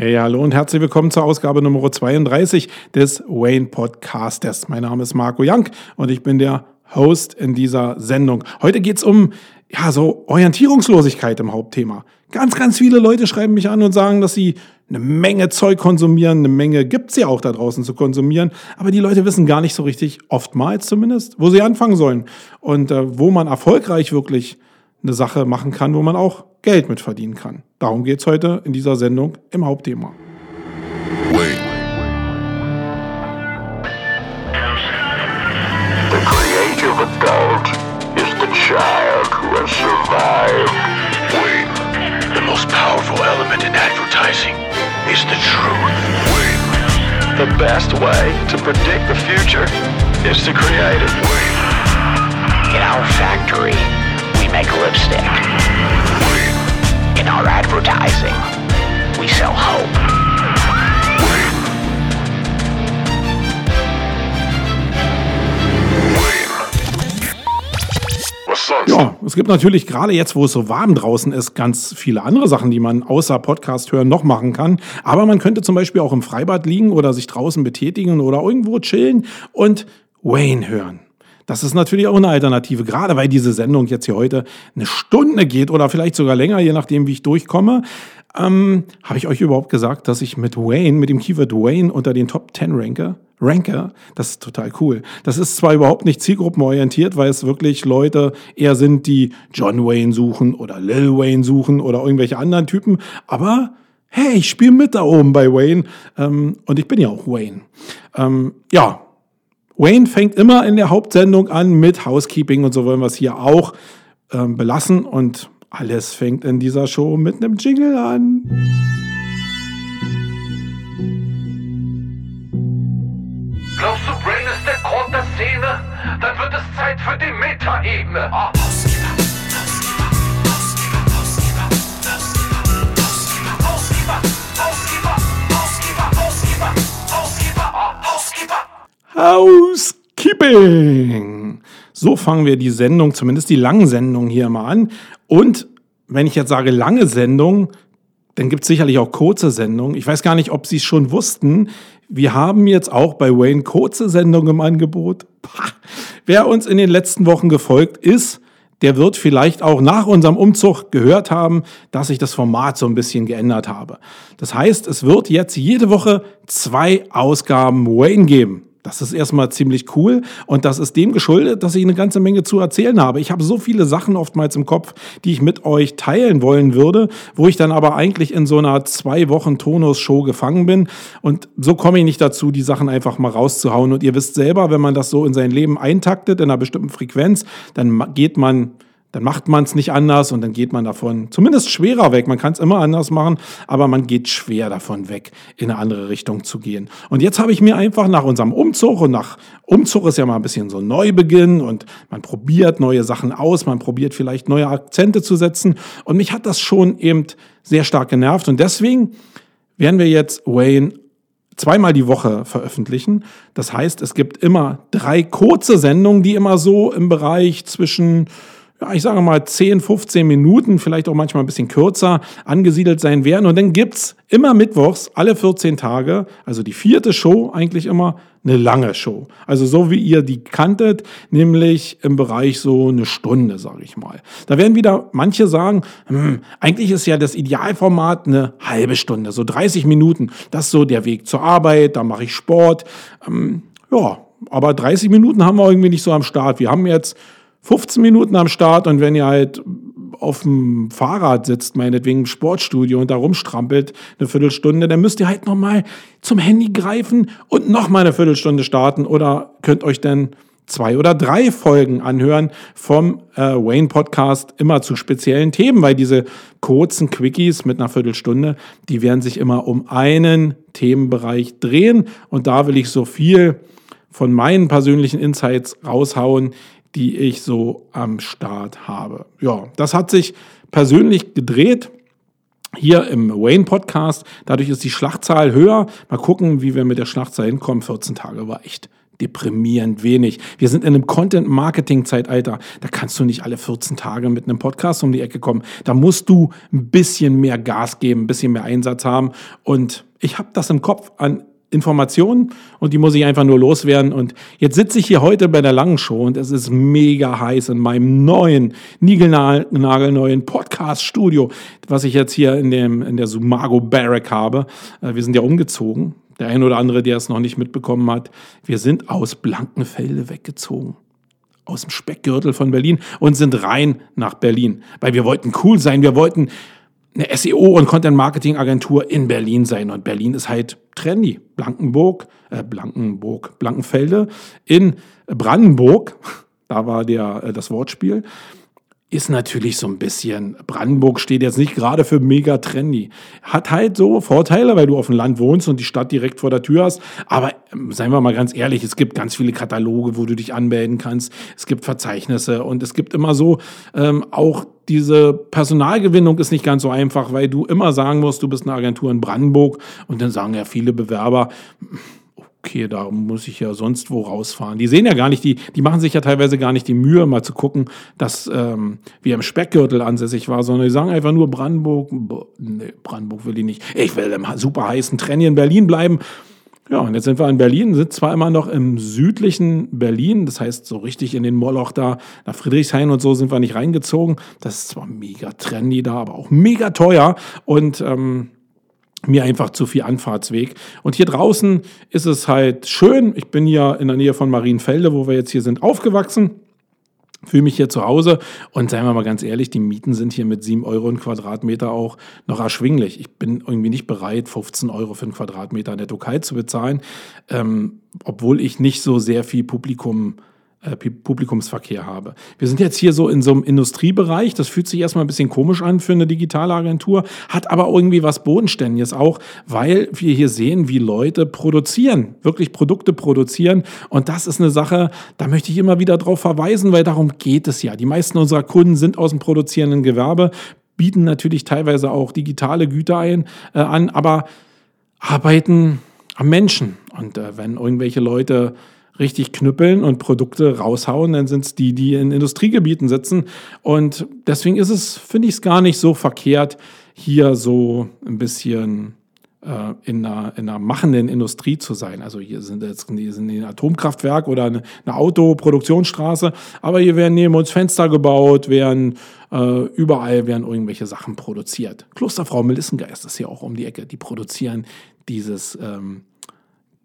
Hey, hallo und herzlich willkommen zur Ausgabe Nummer 32 des Wayne Podcasters. Mein Name ist Marco Young und ich bin der Host in dieser Sendung. Heute geht's um ja, so Orientierungslosigkeit im Hauptthema. Ganz, ganz viele Leute schreiben mich an und sagen, dass sie eine Menge Zeug konsumieren, eine Menge gibt's ja auch da draußen zu konsumieren, aber die Leute wissen gar nicht so richtig, oftmals zumindest, wo sie anfangen sollen und äh, wo man erfolgreich wirklich eine Sache machen kann, wo man auch Geld mit verdienen kann. Darum geht es heute in dieser Sendung im Hauptthema. Wait. The creative adult is the child who has survived. Wait. The most powerful element in advertising is the truth. Wait. The best way to predict the future is to create it. Wait. In our factory, make lipstick. In our advertising, we sell hope. Ja, es gibt natürlich gerade jetzt, wo es so warm draußen ist, ganz viele andere Sachen, die man außer Podcast hören noch machen kann. Aber man könnte zum Beispiel auch im Freibad liegen oder sich draußen betätigen oder irgendwo chillen und Wayne hören. Das ist natürlich auch eine Alternative, gerade weil diese Sendung jetzt hier heute eine Stunde geht oder vielleicht sogar länger, je nachdem, wie ich durchkomme. Ähm, Habe ich euch überhaupt gesagt, dass ich mit Wayne, mit dem Keyword Wayne unter den Top 10 ranke? Ranker, das ist total cool. Das ist zwar überhaupt nicht zielgruppenorientiert, weil es wirklich Leute eher sind, die John Wayne suchen oder Lil Wayne suchen oder irgendwelche anderen Typen, aber hey, ich spiele mit da oben bei Wayne ähm, und ich bin ja auch Wayne. Ähm, ja, Wayne fängt immer in der Hauptsendung an mit Housekeeping und so wollen wir es hier auch ähm, belassen. Und alles fängt in dieser Show mit einem Jingle an. Glaubst du, Brain ist der Grund der Szene? Dann wird es Zeit für die Metaebene. Oh. Housekeeping. So fangen wir die Sendung, zumindest die langen Sendungen hier mal an. Und wenn ich jetzt sage lange Sendung, dann gibt es sicherlich auch kurze Sendungen. Ich weiß gar nicht, ob Sie es schon wussten. Wir haben jetzt auch bei Wayne kurze Sendungen im Angebot. Pah. Wer uns in den letzten Wochen gefolgt ist, der wird vielleicht auch nach unserem Umzug gehört haben, dass ich das Format so ein bisschen geändert habe. Das heißt, es wird jetzt jede Woche zwei Ausgaben Wayne geben. Das ist erstmal ziemlich cool und das ist dem geschuldet, dass ich eine ganze Menge zu erzählen habe. Ich habe so viele Sachen oftmals im Kopf, die ich mit euch teilen wollen würde, wo ich dann aber eigentlich in so einer zwei Wochen Tonus-Show gefangen bin und so komme ich nicht dazu, die Sachen einfach mal rauszuhauen. Und ihr wisst selber, wenn man das so in sein Leben eintaktet, in einer bestimmten Frequenz, dann geht man dann macht man es nicht anders und dann geht man davon zumindest schwerer weg. Man kann es immer anders machen, aber man geht schwer davon weg, in eine andere Richtung zu gehen. Und jetzt habe ich mir einfach nach unserem Umzug und nach Umzug ist ja mal ein bisschen so Neubeginn und man probiert neue Sachen aus, man probiert vielleicht neue Akzente zu setzen und mich hat das schon eben sehr stark genervt und deswegen werden wir jetzt Wayne zweimal die Woche veröffentlichen. Das heißt, es gibt immer drei kurze Sendungen, die immer so im Bereich zwischen ja, ich sage mal 10, 15 Minuten, vielleicht auch manchmal ein bisschen kürzer angesiedelt sein werden. Und dann gibt's immer mittwochs, alle 14 Tage, also die vierte Show eigentlich immer, eine lange Show. Also so wie ihr die kanntet, nämlich im Bereich so eine Stunde, sage ich mal. Da werden wieder manche sagen, hm, eigentlich ist ja das Idealformat eine halbe Stunde, so 30 Minuten. Das ist so der Weg zur Arbeit, da mache ich Sport. Ähm, ja, aber 30 Minuten haben wir irgendwie nicht so am Start. Wir haben jetzt 15 Minuten am Start und wenn ihr halt auf dem Fahrrad sitzt, meinetwegen im Sportstudio und da rumstrampelt eine Viertelstunde, dann müsst ihr halt nochmal zum Handy greifen und nochmal eine Viertelstunde starten oder könnt euch dann zwei oder drei Folgen anhören vom äh, Wayne Podcast immer zu speziellen Themen, weil diese kurzen Quickies mit einer Viertelstunde, die werden sich immer um einen Themenbereich drehen und da will ich so viel von meinen persönlichen Insights raushauen, die ich so am Start habe. Ja, das hat sich persönlich gedreht hier im Wayne Podcast. Dadurch ist die Schlachtzahl höher. Mal gucken, wie wir mit der Schlachtzahl hinkommen. 14 Tage war echt deprimierend wenig. Wir sind in einem Content-Marketing-Zeitalter. Da kannst du nicht alle 14 Tage mit einem Podcast um die Ecke kommen. Da musst du ein bisschen mehr Gas geben, ein bisschen mehr Einsatz haben. Und ich habe das im Kopf an Informationen und die muss ich einfach nur loswerden. Und jetzt sitze ich hier heute bei der langen Show und es ist mega heiß in meinem neuen, niegelnagelneuen Podcast-Studio, was ich jetzt hier in, dem, in der Sumago Barrack habe. Äh, wir sind ja umgezogen. Der ein oder andere, der es noch nicht mitbekommen hat, wir sind aus Blankenfelde weggezogen. Aus dem Speckgürtel von Berlin und sind rein nach Berlin. Weil wir wollten cool sein, wir wollten eine SEO- und Content-Marketing-Agentur in Berlin sein. Und Berlin ist halt trendy. Blankenburg, äh, Blankenburg, Blankenfelde in Brandenburg, da war der, äh, das Wortspiel, ist natürlich so ein bisschen, Brandenburg steht jetzt nicht gerade für mega trendy. Hat halt so Vorteile, weil du auf dem Land wohnst und die Stadt direkt vor der Tür hast. Aber ähm, seien wir mal ganz ehrlich, es gibt ganz viele Kataloge, wo du dich anmelden kannst. Es gibt Verzeichnisse und es gibt immer so ähm, auch diese Personalgewinnung ist nicht ganz so einfach, weil du immer sagen musst, du bist eine Agentur in Brandenburg und dann sagen ja viele Bewerber, okay, da muss ich ja sonst wo rausfahren. Die sehen ja gar nicht, die, die machen sich ja teilweise gar nicht die Mühe, mal zu gucken, dass ähm, wir im Speckgürtel ansässig war, sondern die sagen einfach nur Brandenburg, nee, Brandenburg will ich nicht. Ich will im super heißen Trenny in Berlin bleiben. Ja, und jetzt sind wir in Berlin, sind zwar immer noch im südlichen Berlin, das heißt so richtig in den Moloch da, nach Friedrichshain und so sind wir nicht reingezogen. Das ist zwar mega trendy da, aber auch mega teuer und ähm, mir einfach zu viel Anfahrtsweg. Und hier draußen ist es halt schön. Ich bin hier in der Nähe von Marienfelde, wo wir jetzt hier sind, aufgewachsen. Fühle mich hier zu Hause und seien wir mal ganz ehrlich, die Mieten sind hier mit 7 Euro ein Quadratmeter auch noch erschwinglich. Ich bin irgendwie nicht bereit, 15 Euro für einen Quadratmeter netto kalt zu bezahlen, ähm, obwohl ich nicht so sehr viel Publikum äh, Publikumsverkehr habe. Wir sind jetzt hier so in so einem Industriebereich, das fühlt sich erstmal ein bisschen komisch an für eine digitale Agentur, hat aber irgendwie was Bodenständiges auch, weil wir hier sehen, wie Leute produzieren, wirklich Produkte produzieren und das ist eine Sache, da möchte ich immer wieder drauf verweisen, weil darum geht es ja. Die meisten unserer Kunden sind aus dem produzierenden Gewerbe, bieten natürlich teilweise auch digitale Güter ein, äh, an, aber arbeiten am Menschen und äh, wenn irgendwelche Leute richtig knüppeln und Produkte raushauen, dann sind es die, die in Industriegebieten sitzen. Und deswegen ist es, finde ich es gar nicht so verkehrt, hier so ein bisschen äh, in, einer, in einer machenden Industrie zu sein. Also hier sind jetzt hier sind ein Atomkraftwerk oder eine, eine Autoproduktionsstraße, aber hier werden neben uns Fenster gebaut, werden äh, überall werden irgendwelche Sachen produziert. Klosterfrau Melissengeist ist hier auch um die Ecke. Die produzieren dieses ähm,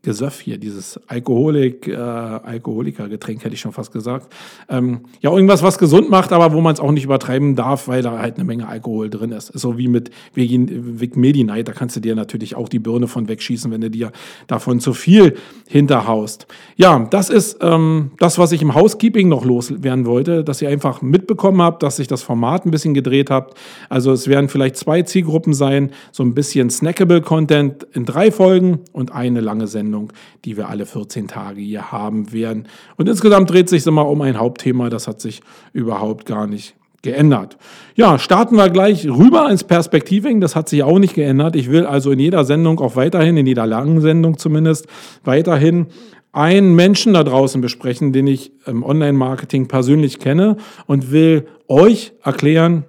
Gesöff hier, dieses Alkoholik, äh, Alkoholikergetränk hätte ich schon fast gesagt. Ähm, ja, irgendwas, was gesund macht, aber wo man es auch nicht übertreiben darf, weil da halt eine Menge Alkohol drin ist. So wie mit Vic Medi-Night, da kannst du dir natürlich auch die Birne von wegschießen, wenn du dir davon zu viel hinterhaust. Ja, das ist ähm, das, was ich im Housekeeping noch loswerden wollte, dass ihr einfach mitbekommen habt, dass sich das Format ein bisschen gedreht habt. Also es werden vielleicht zwei Zielgruppen sein, so ein bisschen snackable Content in drei Folgen und eine lange Sendung. Sendung, die wir alle 14 Tage hier haben werden. Und insgesamt dreht sich immer um ein Hauptthema, das hat sich überhaupt gar nicht geändert. Ja, starten wir gleich rüber ins Perspektiving. Das hat sich auch nicht geändert. Ich will also in jeder Sendung auch weiterhin, in jeder langen Sendung zumindest, weiterhin einen Menschen da draußen besprechen, den ich im Online-Marketing persönlich kenne und will euch erklären,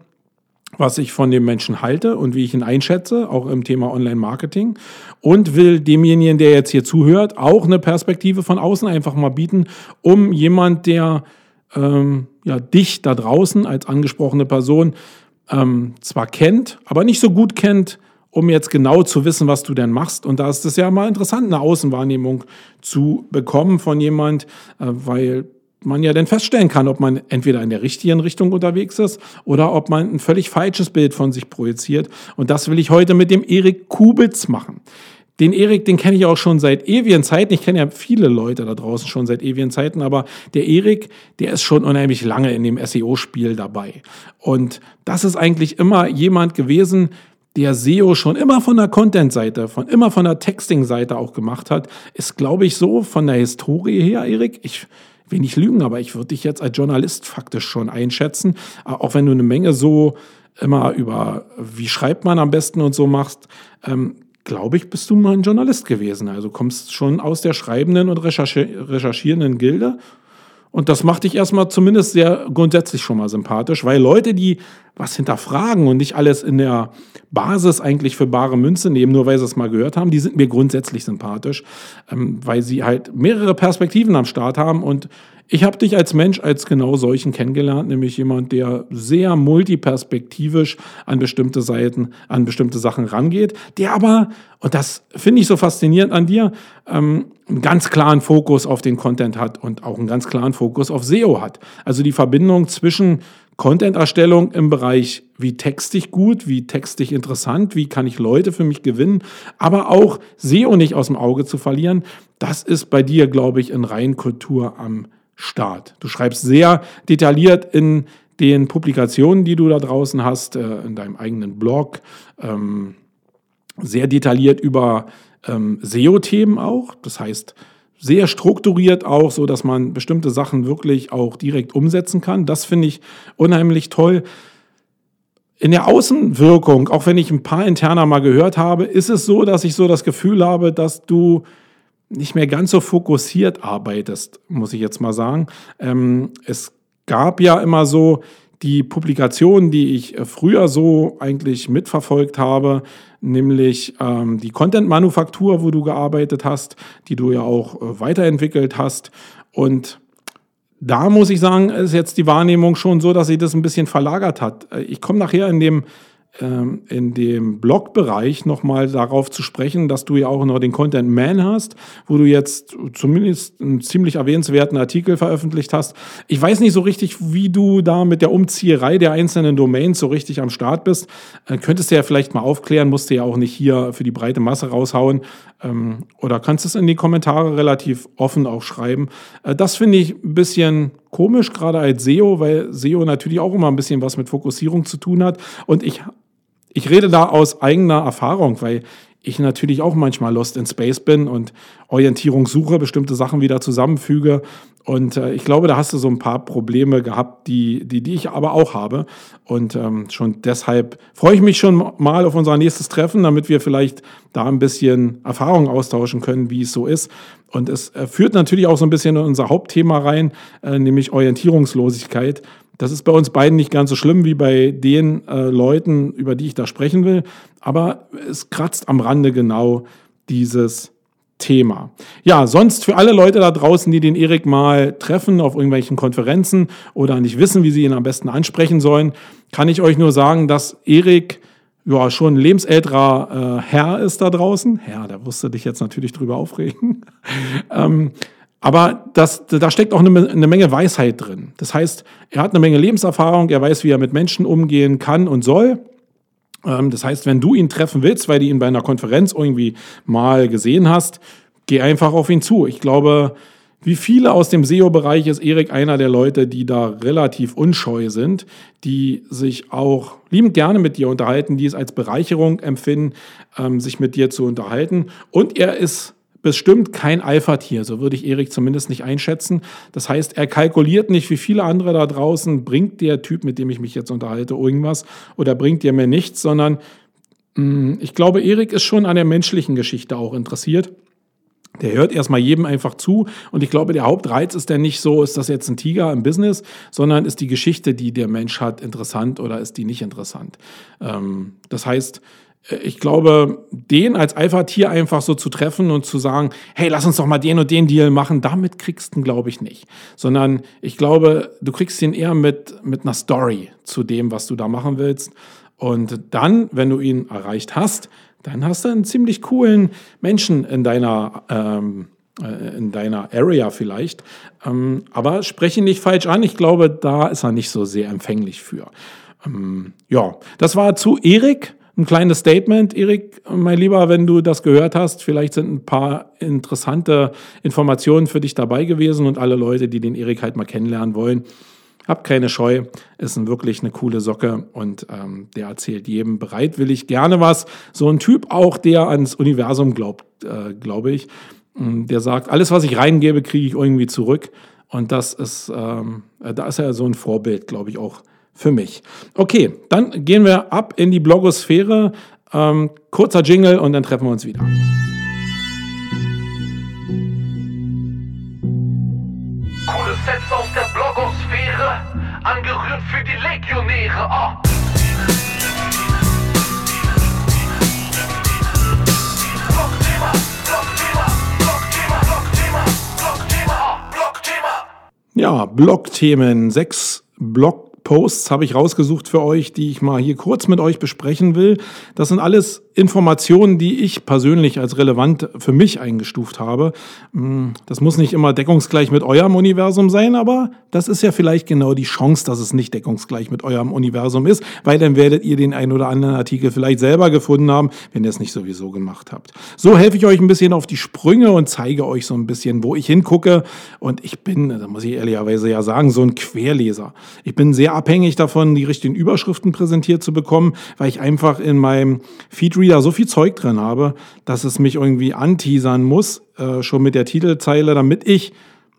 was ich von dem Menschen halte und wie ich ihn einschätze, auch im Thema Online-Marketing. Und will demjenigen, der jetzt hier zuhört, auch eine Perspektive von außen einfach mal bieten, um jemand, der ähm, ja, dich da draußen als angesprochene Person ähm, zwar kennt, aber nicht so gut kennt, um jetzt genau zu wissen, was du denn machst. Und da ist es ja mal interessant, eine Außenwahrnehmung zu bekommen von jemand, äh, weil man ja dann feststellen kann, ob man entweder in der richtigen Richtung unterwegs ist oder ob man ein völlig falsches Bild von sich projiziert. Und das will ich heute mit dem Erik Kubitz machen. Den Erik, den kenne ich auch schon seit ewigen Zeiten. Ich kenne ja viele Leute da draußen schon seit ewigen Zeiten, aber der Erik, der ist schon unheimlich lange in dem SEO-Spiel dabei. Und das ist eigentlich immer jemand gewesen, der SEO schon immer von der Content-Seite, von immer von der Texting-Seite auch gemacht hat, ist, glaube ich, so von der Historie her, Erik. Ich nicht lügen, aber ich würde dich jetzt als Journalist faktisch schon einschätzen, auch wenn du eine Menge so immer über, wie schreibt man am besten und so machst. Ähm, glaube ich, bist du mal ein Journalist gewesen. Also kommst schon aus der schreibenden und recherchierenden Gilde und das macht dich erstmal zumindest sehr grundsätzlich schon mal sympathisch, weil Leute, die was hinterfragen und nicht alles in der Basis eigentlich für bare Münze nehmen, nur weil sie es mal gehört haben, die sind mir grundsätzlich sympathisch, ähm, weil sie halt mehrere Perspektiven am Start haben und ich habe dich als Mensch als genau solchen kennengelernt, nämlich jemand, der sehr multiperspektivisch an bestimmte Seiten, an bestimmte Sachen rangeht, der aber, und das finde ich so faszinierend an dir, ähm, einen ganz klaren Fokus auf den Content hat und auch einen ganz klaren Fokus auf SEO hat. Also die Verbindung zwischen Content-Erstellung im Bereich, wie texte ich gut, wie texte ich interessant, wie kann ich Leute für mich gewinnen, aber auch SEO nicht aus dem Auge zu verlieren, das ist bei dir, glaube ich, in Reinkultur am Start. Du schreibst sehr detailliert in den Publikationen, die du da draußen hast, äh, in deinem eigenen Blog, ähm, sehr detailliert über ähm, SEO-Themen auch. Das heißt, sehr strukturiert auch, so dass man bestimmte Sachen wirklich auch direkt umsetzen kann. Das finde ich unheimlich toll. In der Außenwirkung, auch wenn ich ein paar interner mal gehört habe, ist es so, dass ich so das Gefühl habe, dass du nicht mehr ganz so fokussiert arbeitest, muss ich jetzt mal sagen. Ähm, es gab ja immer so die Publikationen, die ich äh, früher so eigentlich mitverfolgt habe, nämlich ähm, die Content-Manufaktur, wo du gearbeitet hast, die du ja auch äh, weiterentwickelt hast. Und da muss ich sagen, ist jetzt die Wahrnehmung schon so, dass sie das ein bisschen verlagert hat. Äh, ich komme nachher in dem in dem Blogbereich nochmal darauf zu sprechen, dass du ja auch noch den Content Man hast, wo du jetzt zumindest einen ziemlich erwähnenswerten Artikel veröffentlicht hast. Ich weiß nicht so richtig, wie du da mit der Umzieherei der einzelnen Domains so richtig am Start bist. Äh, könntest du ja vielleicht mal aufklären, musst du ja auch nicht hier für die breite Masse raushauen. Ähm, oder kannst es in die Kommentare relativ offen auch schreiben. Äh, das finde ich ein bisschen komisch, gerade als SEO, weil SEO natürlich auch immer ein bisschen was mit Fokussierung zu tun hat. Und ich ich rede da aus eigener Erfahrung, weil ich natürlich auch manchmal lost in space bin und Orientierung suche, bestimmte Sachen wieder zusammenfüge. Und äh, ich glaube, da hast du so ein paar Probleme gehabt, die, die, die ich aber auch habe. Und ähm, schon deshalb freue ich mich schon mal auf unser nächstes Treffen, damit wir vielleicht da ein bisschen Erfahrung austauschen können, wie es so ist. Und es äh, führt natürlich auch so ein bisschen in unser Hauptthema rein, äh, nämlich Orientierungslosigkeit. Das ist bei uns beiden nicht ganz so schlimm wie bei den äh, Leuten, über die ich da sprechen will, aber es kratzt am Rande genau dieses Thema. Ja, sonst für alle Leute da draußen, die den Erik mal treffen auf irgendwelchen Konferenzen oder nicht wissen, wie sie ihn am besten ansprechen sollen, kann ich euch nur sagen, dass Erik ja schon ein lebensälterer äh, Herr ist da draußen. Herr, da wirst du dich jetzt natürlich drüber aufregen. ähm, aber das, da steckt auch eine, eine, Menge Weisheit drin. Das heißt, er hat eine Menge Lebenserfahrung, er weiß, wie er mit Menschen umgehen kann und soll. Ähm, das heißt, wenn du ihn treffen willst, weil du ihn bei einer Konferenz irgendwie mal gesehen hast, geh einfach auf ihn zu. Ich glaube, wie viele aus dem SEO-Bereich ist Erik einer der Leute, die da relativ unscheu sind, die sich auch liebend gerne mit dir unterhalten, die es als Bereicherung empfinden, ähm, sich mit dir zu unterhalten. Und er ist bestimmt kein Alpha-Tier, so würde ich Erik zumindest nicht einschätzen. Das heißt, er kalkuliert nicht, wie viele andere da draußen, bringt der Typ, mit dem ich mich jetzt unterhalte, irgendwas oder bringt der mir nichts, sondern mm, ich glaube, Erik ist schon an der menschlichen Geschichte auch interessiert. Der hört erstmal jedem einfach zu und ich glaube, der Hauptreiz ist ja nicht so, ist das jetzt ein Tiger im Business, sondern ist die Geschichte, die der Mensch hat, interessant oder ist die nicht interessant. Ähm, das heißt, ich glaube, den als Alpha-Tier einfach so zu treffen und zu sagen, hey, lass uns doch mal den und den Deal machen, damit kriegst du ihn, glaube ich, nicht. Sondern ich glaube, du kriegst ihn eher mit, mit einer Story zu dem, was du da machen willst. Und dann, wenn du ihn erreicht hast, dann hast du einen ziemlich coolen Menschen in deiner, ähm, äh, in deiner Area vielleicht. Ähm, aber spreche ihn nicht falsch an. Ich glaube, da ist er nicht so sehr empfänglich für. Ähm, ja, das war zu Erik ein kleines Statement, Erik, mein Lieber, wenn du das gehört hast. Vielleicht sind ein paar interessante Informationen für dich dabei gewesen und alle Leute, die den Erik halt mal kennenlernen wollen. Hab keine Scheu, ist ein wirklich eine coole Socke und ähm, der erzählt jedem bereitwillig gerne was. So ein Typ auch, der ans Universum glaubt, äh, glaube ich. Mm, der sagt, alles, was ich reingebe, kriege ich irgendwie zurück. Und das ist, ähm, da ist er so ein Vorbild, glaube ich, auch für mich. Okay, dann gehen wir ab in die Blogosphäre. Ähm, kurzer Jingle und dann treffen wir uns wieder. Coole Sets aus der Blogosphäre, angerührt für die Legionäre. Oh. Ja, Blogthemen, sechs Blogposts habe ich rausgesucht für euch, die ich mal hier kurz mit euch besprechen will. Das sind alles Informationen, die ich persönlich als relevant für mich eingestuft habe. Hm, das muss nicht immer deckungsgleich mit eurem Universum sein, aber das ist ja vielleicht genau die Chance, dass es nicht deckungsgleich mit eurem Universum ist, weil dann werdet ihr den einen oder anderen Artikel vielleicht selber gefunden haben, wenn ihr es nicht sowieso gemacht habt. So helfe ich euch ein bisschen auf die Sprünge und zeige euch so ein bisschen, wo ich hingucke. Und ich bin, da muss ich ehrlicherweise ja sagen, so ein Querleser. Ich bin sehr abhängig davon, die richtigen Überschriften präsentiert zu bekommen, weil ich einfach in meinem Feed Reader so viel Zeug drin habe, dass es mich irgendwie anteasern muss, äh, schon mit der Titelzeile, damit ich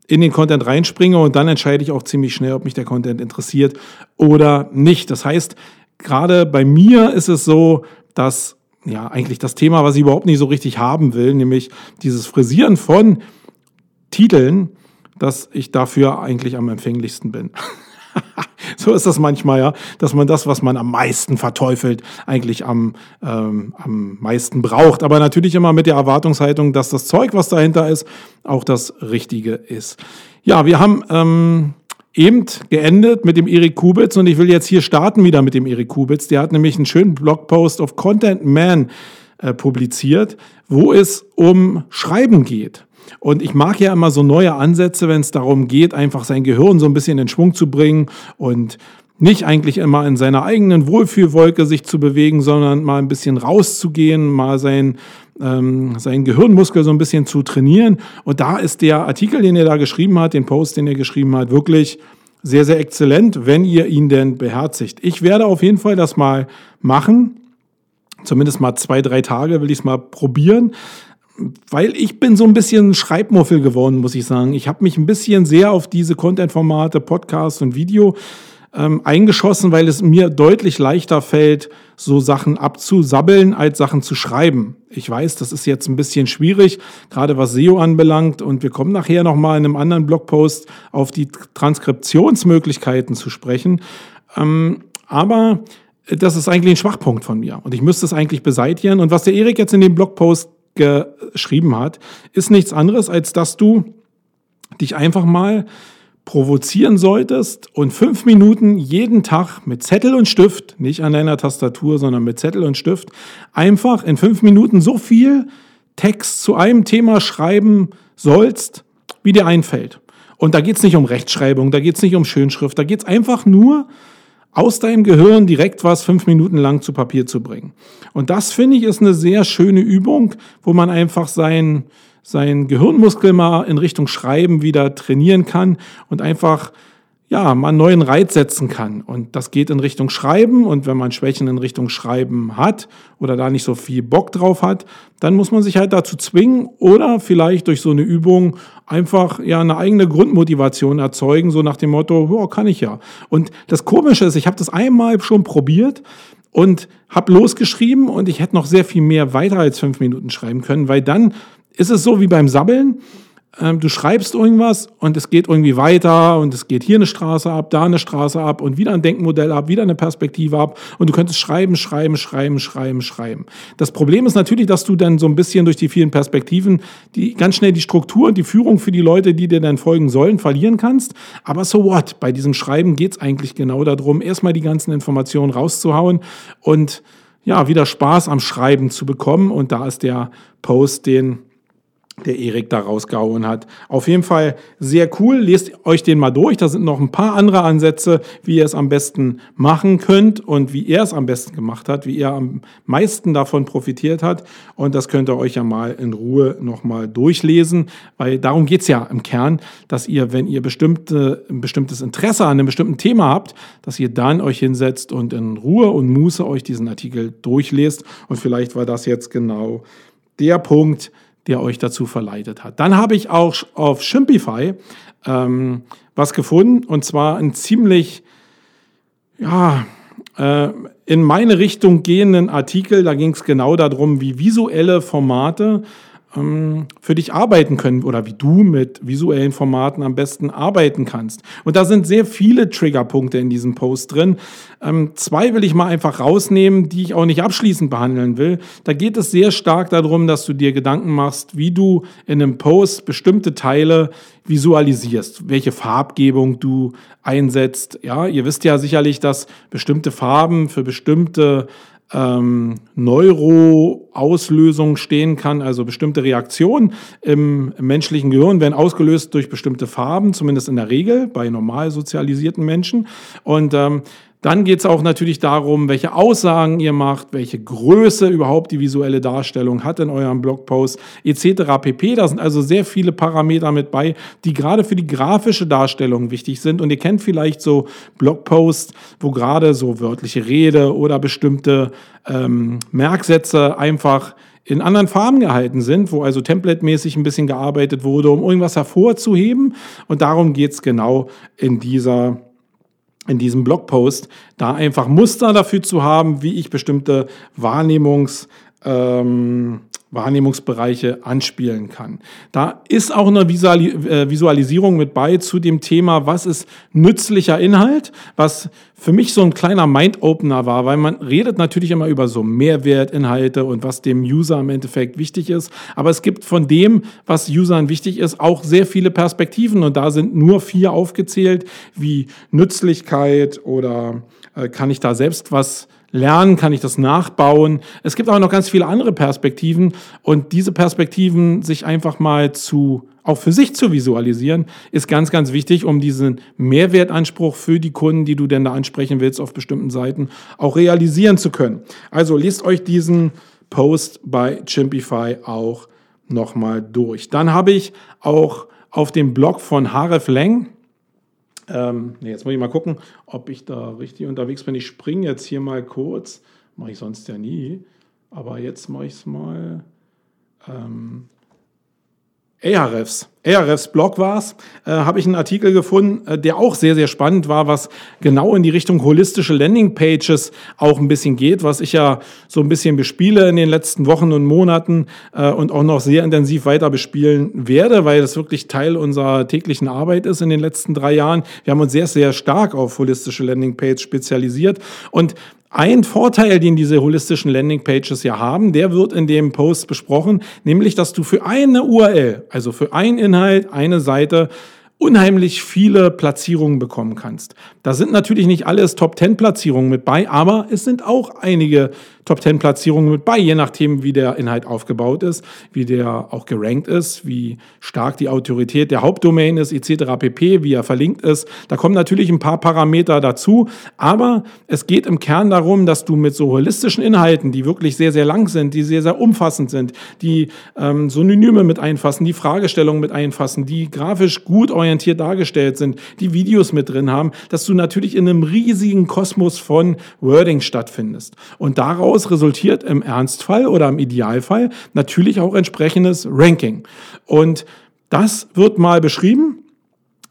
in den Content reinspringe und dann entscheide ich auch ziemlich schnell, ob mich der Content interessiert oder nicht. Das heißt, gerade bei mir ist es so, dass ja eigentlich das Thema, was ich überhaupt nicht so richtig haben will, nämlich dieses Frisieren von Titeln, dass ich dafür eigentlich am empfänglichsten bin. so ist das manchmal, ja, dass man das, was man am meisten verteufelt, eigentlich am, ähm, am meisten braucht. Aber natürlich immer mit der Erwartungshaltung, dass das Zeug, was dahinter ist, auch das Richtige ist. Ja, wir haben ähm, eben geendet mit dem Erik Kubitz und ich will jetzt hier starten wieder mit dem Erik Kubitz. Der hat nämlich einen schönen Blogpost auf Content Man äh, publiziert, wo es um Schreiben geht. Und ich mag ja immer so neue Ansätze, wenn es darum geht, einfach sein Gehirn so ein bisschen in Schwung zu bringen und nicht eigentlich immer in seiner eigenen Wohlfühlwolke sich zu bewegen, sondern mal ein bisschen rauszugehen, mal sein, ähm, seinen Gehirnmuskel so ein bisschen zu trainieren. Und da ist der Artikel, den er da geschrieben hat, den Post, den er geschrieben hat, wirklich sehr, sehr exzellent, wenn ihr ihn denn beherzigt. Ich werde auf jeden Fall das mal machen. Zumindest mal zwei, drei Tage will ich es mal probieren weil ich bin so ein bisschen Schreibmuffel geworden, muss ich sagen. Ich habe mich ein bisschen sehr auf diese Content-Formate, Podcast und Video ähm, eingeschossen, weil es mir deutlich leichter fällt, so Sachen abzusabbeln, als Sachen zu schreiben. Ich weiß, das ist jetzt ein bisschen schwierig, gerade was SEO anbelangt. Und wir kommen nachher nochmal in einem anderen Blogpost auf die Transkriptionsmöglichkeiten zu sprechen. Ähm, aber das ist eigentlich ein Schwachpunkt von mir. Und ich müsste es eigentlich beseitigen. Und was der Erik jetzt in dem Blogpost geschrieben hat, ist nichts anderes, als dass du dich einfach mal provozieren solltest und fünf Minuten jeden Tag mit Zettel und Stift, nicht an deiner Tastatur, sondern mit Zettel und Stift, einfach in fünf Minuten so viel Text zu einem Thema schreiben sollst, wie dir einfällt. Und da geht es nicht um Rechtschreibung, da geht es nicht um Schönschrift, da geht es einfach nur aus deinem Gehirn direkt was fünf Minuten lang zu Papier zu bringen. Und das finde ich ist eine sehr schöne Übung, wo man einfach sein, sein Gehirnmuskel mal in Richtung Schreiben wieder trainieren kann und einfach ja, mal einen neuen Reiz setzen kann. Und das geht in Richtung Schreiben. Und wenn man Schwächen in Richtung Schreiben hat oder da nicht so viel Bock drauf hat, dann muss man sich halt dazu zwingen oder vielleicht durch so eine Übung einfach ja eine eigene Grundmotivation erzeugen, so nach dem Motto, oh, kann ich ja. Und das Komische ist, ich habe das einmal schon probiert und habe losgeschrieben und ich hätte noch sehr viel mehr weiter als fünf Minuten schreiben können, weil dann ist es so wie beim Sabbeln ähm, du schreibst irgendwas und es geht irgendwie weiter und es geht hier eine Straße ab, da eine Straße ab und wieder ein Denkmodell ab, wieder eine Perspektive ab und du könntest schreiben, schreiben, schreiben, schreiben, schreiben. Das Problem ist natürlich, dass du dann so ein bisschen durch die vielen Perspektiven die ganz schnell die Struktur und die Führung für die Leute, die dir dann folgen sollen, verlieren kannst. Aber so what? Bei diesem Schreiben geht es eigentlich genau darum, erstmal die ganzen Informationen rauszuhauen und ja, wieder Spaß am Schreiben zu bekommen. Und da ist der Post, den der Erik da rausgehauen hat. Auf jeden Fall sehr cool. Lest euch den mal durch. Da sind noch ein paar andere Ansätze, wie ihr es am besten machen könnt und wie er es am besten gemacht hat, wie er am meisten davon profitiert hat. Und das könnt ihr euch ja mal in Ruhe nochmal durchlesen, weil darum geht's ja im Kern, dass ihr, wenn ihr bestimmte, ein bestimmtes Interesse an einem bestimmten Thema habt, dass ihr dann euch hinsetzt und in Ruhe und Muße euch diesen Artikel durchlest. Und vielleicht war das jetzt genau der Punkt, der euch dazu verleitet hat. Dann habe ich auch auf Shimpify ähm, was gefunden und zwar ein ziemlich, ja, äh, in meine Richtung gehenden Artikel, da ging es genau darum, wie visuelle Formate für dich arbeiten können oder wie du mit visuellen Formaten am besten arbeiten kannst. Und da sind sehr viele Triggerpunkte in diesem Post drin. Ähm, zwei will ich mal einfach rausnehmen, die ich auch nicht abschließend behandeln will. Da geht es sehr stark darum, dass du dir Gedanken machst, wie du in einem Post bestimmte Teile visualisierst, welche Farbgebung du einsetzt. Ja, ihr wisst ja sicherlich, dass bestimmte Farben für bestimmte ähm, Neuroauslösung stehen kann, also bestimmte Reaktionen im, menschlichen Gehirn werden ausgelöst durch bestimmte Farben, zumindest in der Regel bei normal sozialisierten Menschen. Und ähm, dann geht es auch natürlich darum, welche Aussagen ihr macht, welche Größe überhaupt die visuelle Darstellung hat in eurem Blogpost etc. pp. Da sind also sehr viele Parameter mit bei, die gerade für die grafische Darstellung wichtig sind. Und ihr kennt vielleicht so Blogposts, wo gerade so wörtliche Rede oder bestimmte ähm, Merksätze einfach in anderen Farben gehalten sind, wo also templatemäßig ein bisschen gearbeitet wurde, um irgendwas hervorzuheben. Und darum geht es genau in dieser in diesem Blogpost, da einfach Muster dafür zu haben, wie ich bestimmte Wahrnehmungs, ähm, Wahrnehmungsbereiche anspielen kann. Da ist auch eine äh, Visualisierung mit bei zu dem Thema, was ist nützlicher Inhalt, was für mich so ein kleiner Mind-Opener war, weil man redet natürlich immer über so Mehrwertinhalte und was dem User im Endeffekt wichtig ist. Aber es gibt von dem, was Usern wichtig ist, auch sehr viele Perspektiven und da sind nur vier aufgezählt, wie Nützlichkeit oder äh, kann ich da selbst was lernen, kann ich das nachbauen. Es gibt aber noch ganz viele andere Perspektiven und diese Perspektiven sich einfach mal zu auch für sich zu visualisieren, ist ganz, ganz wichtig, um diesen Mehrwertanspruch für die Kunden, die du denn da ansprechen willst auf bestimmten Seiten, auch realisieren zu können. Also lest euch diesen Post bei Chimpify auch nochmal durch. Dann habe ich auch auf dem Blog von Haref Leng, ähm, nee, jetzt muss ich mal gucken, ob ich da richtig unterwegs bin. Ich springe jetzt hier mal kurz. Mache ich sonst ja nie. Aber jetzt mache ich es mal. Ähm, Ahrefs. Ahrefs Blog war es, äh, habe ich einen Artikel gefunden, äh, der auch sehr, sehr spannend war, was genau in die Richtung holistische Landingpages auch ein bisschen geht, was ich ja so ein bisschen bespiele in den letzten Wochen und Monaten äh, und auch noch sehr intensiv weiter bespielen werde, weil das wirklich Teil unserer täglichen Arbeit ist in den letzten drei Jahren. Wir haben uns sehr, sehr stark auf holistische Landingpages spezialisiert und ein Vorteil, den diese holistischen Landingpages ja haben, der wird in dem Post besprochen, nämlich, dass du für eine URL, also für einen Inhalt, eine Seite, unheimlich viele Platzierungen bekommen kannst. Da sind natürlich nicht alles Top-10-Platzierungen mit bei, aber es sind auch einige Top-10-Platzierungen mit bei, je nachdem, wie der Inhalt aufgebaut ist, wie der auch gerankt ist, wie stark die Autorität der Hauptdomain ist, etc. pp., wie er verlinkt ist. Da kommen natürlich ein paar Parameter dazu, aber es geht im Kern darum, dass du mit so holistischen Inhalten, die wirklich sehr, sehr lang sind, die sehr, sehr umfassend sind, die ähm, Synonyme mit einfassen, die Fragestellungen mit einfassen, die grafisch gut orientiert dargestellt sind, die Videos mit drin haben, dass du natürlich in einem riesigen Kosmos von Wording stattfindest. Und daraus daraus resultiert im Ernstfall oder im Idealfall natürlich auch entsprechendes Ranking. Und das wird mal beschrieben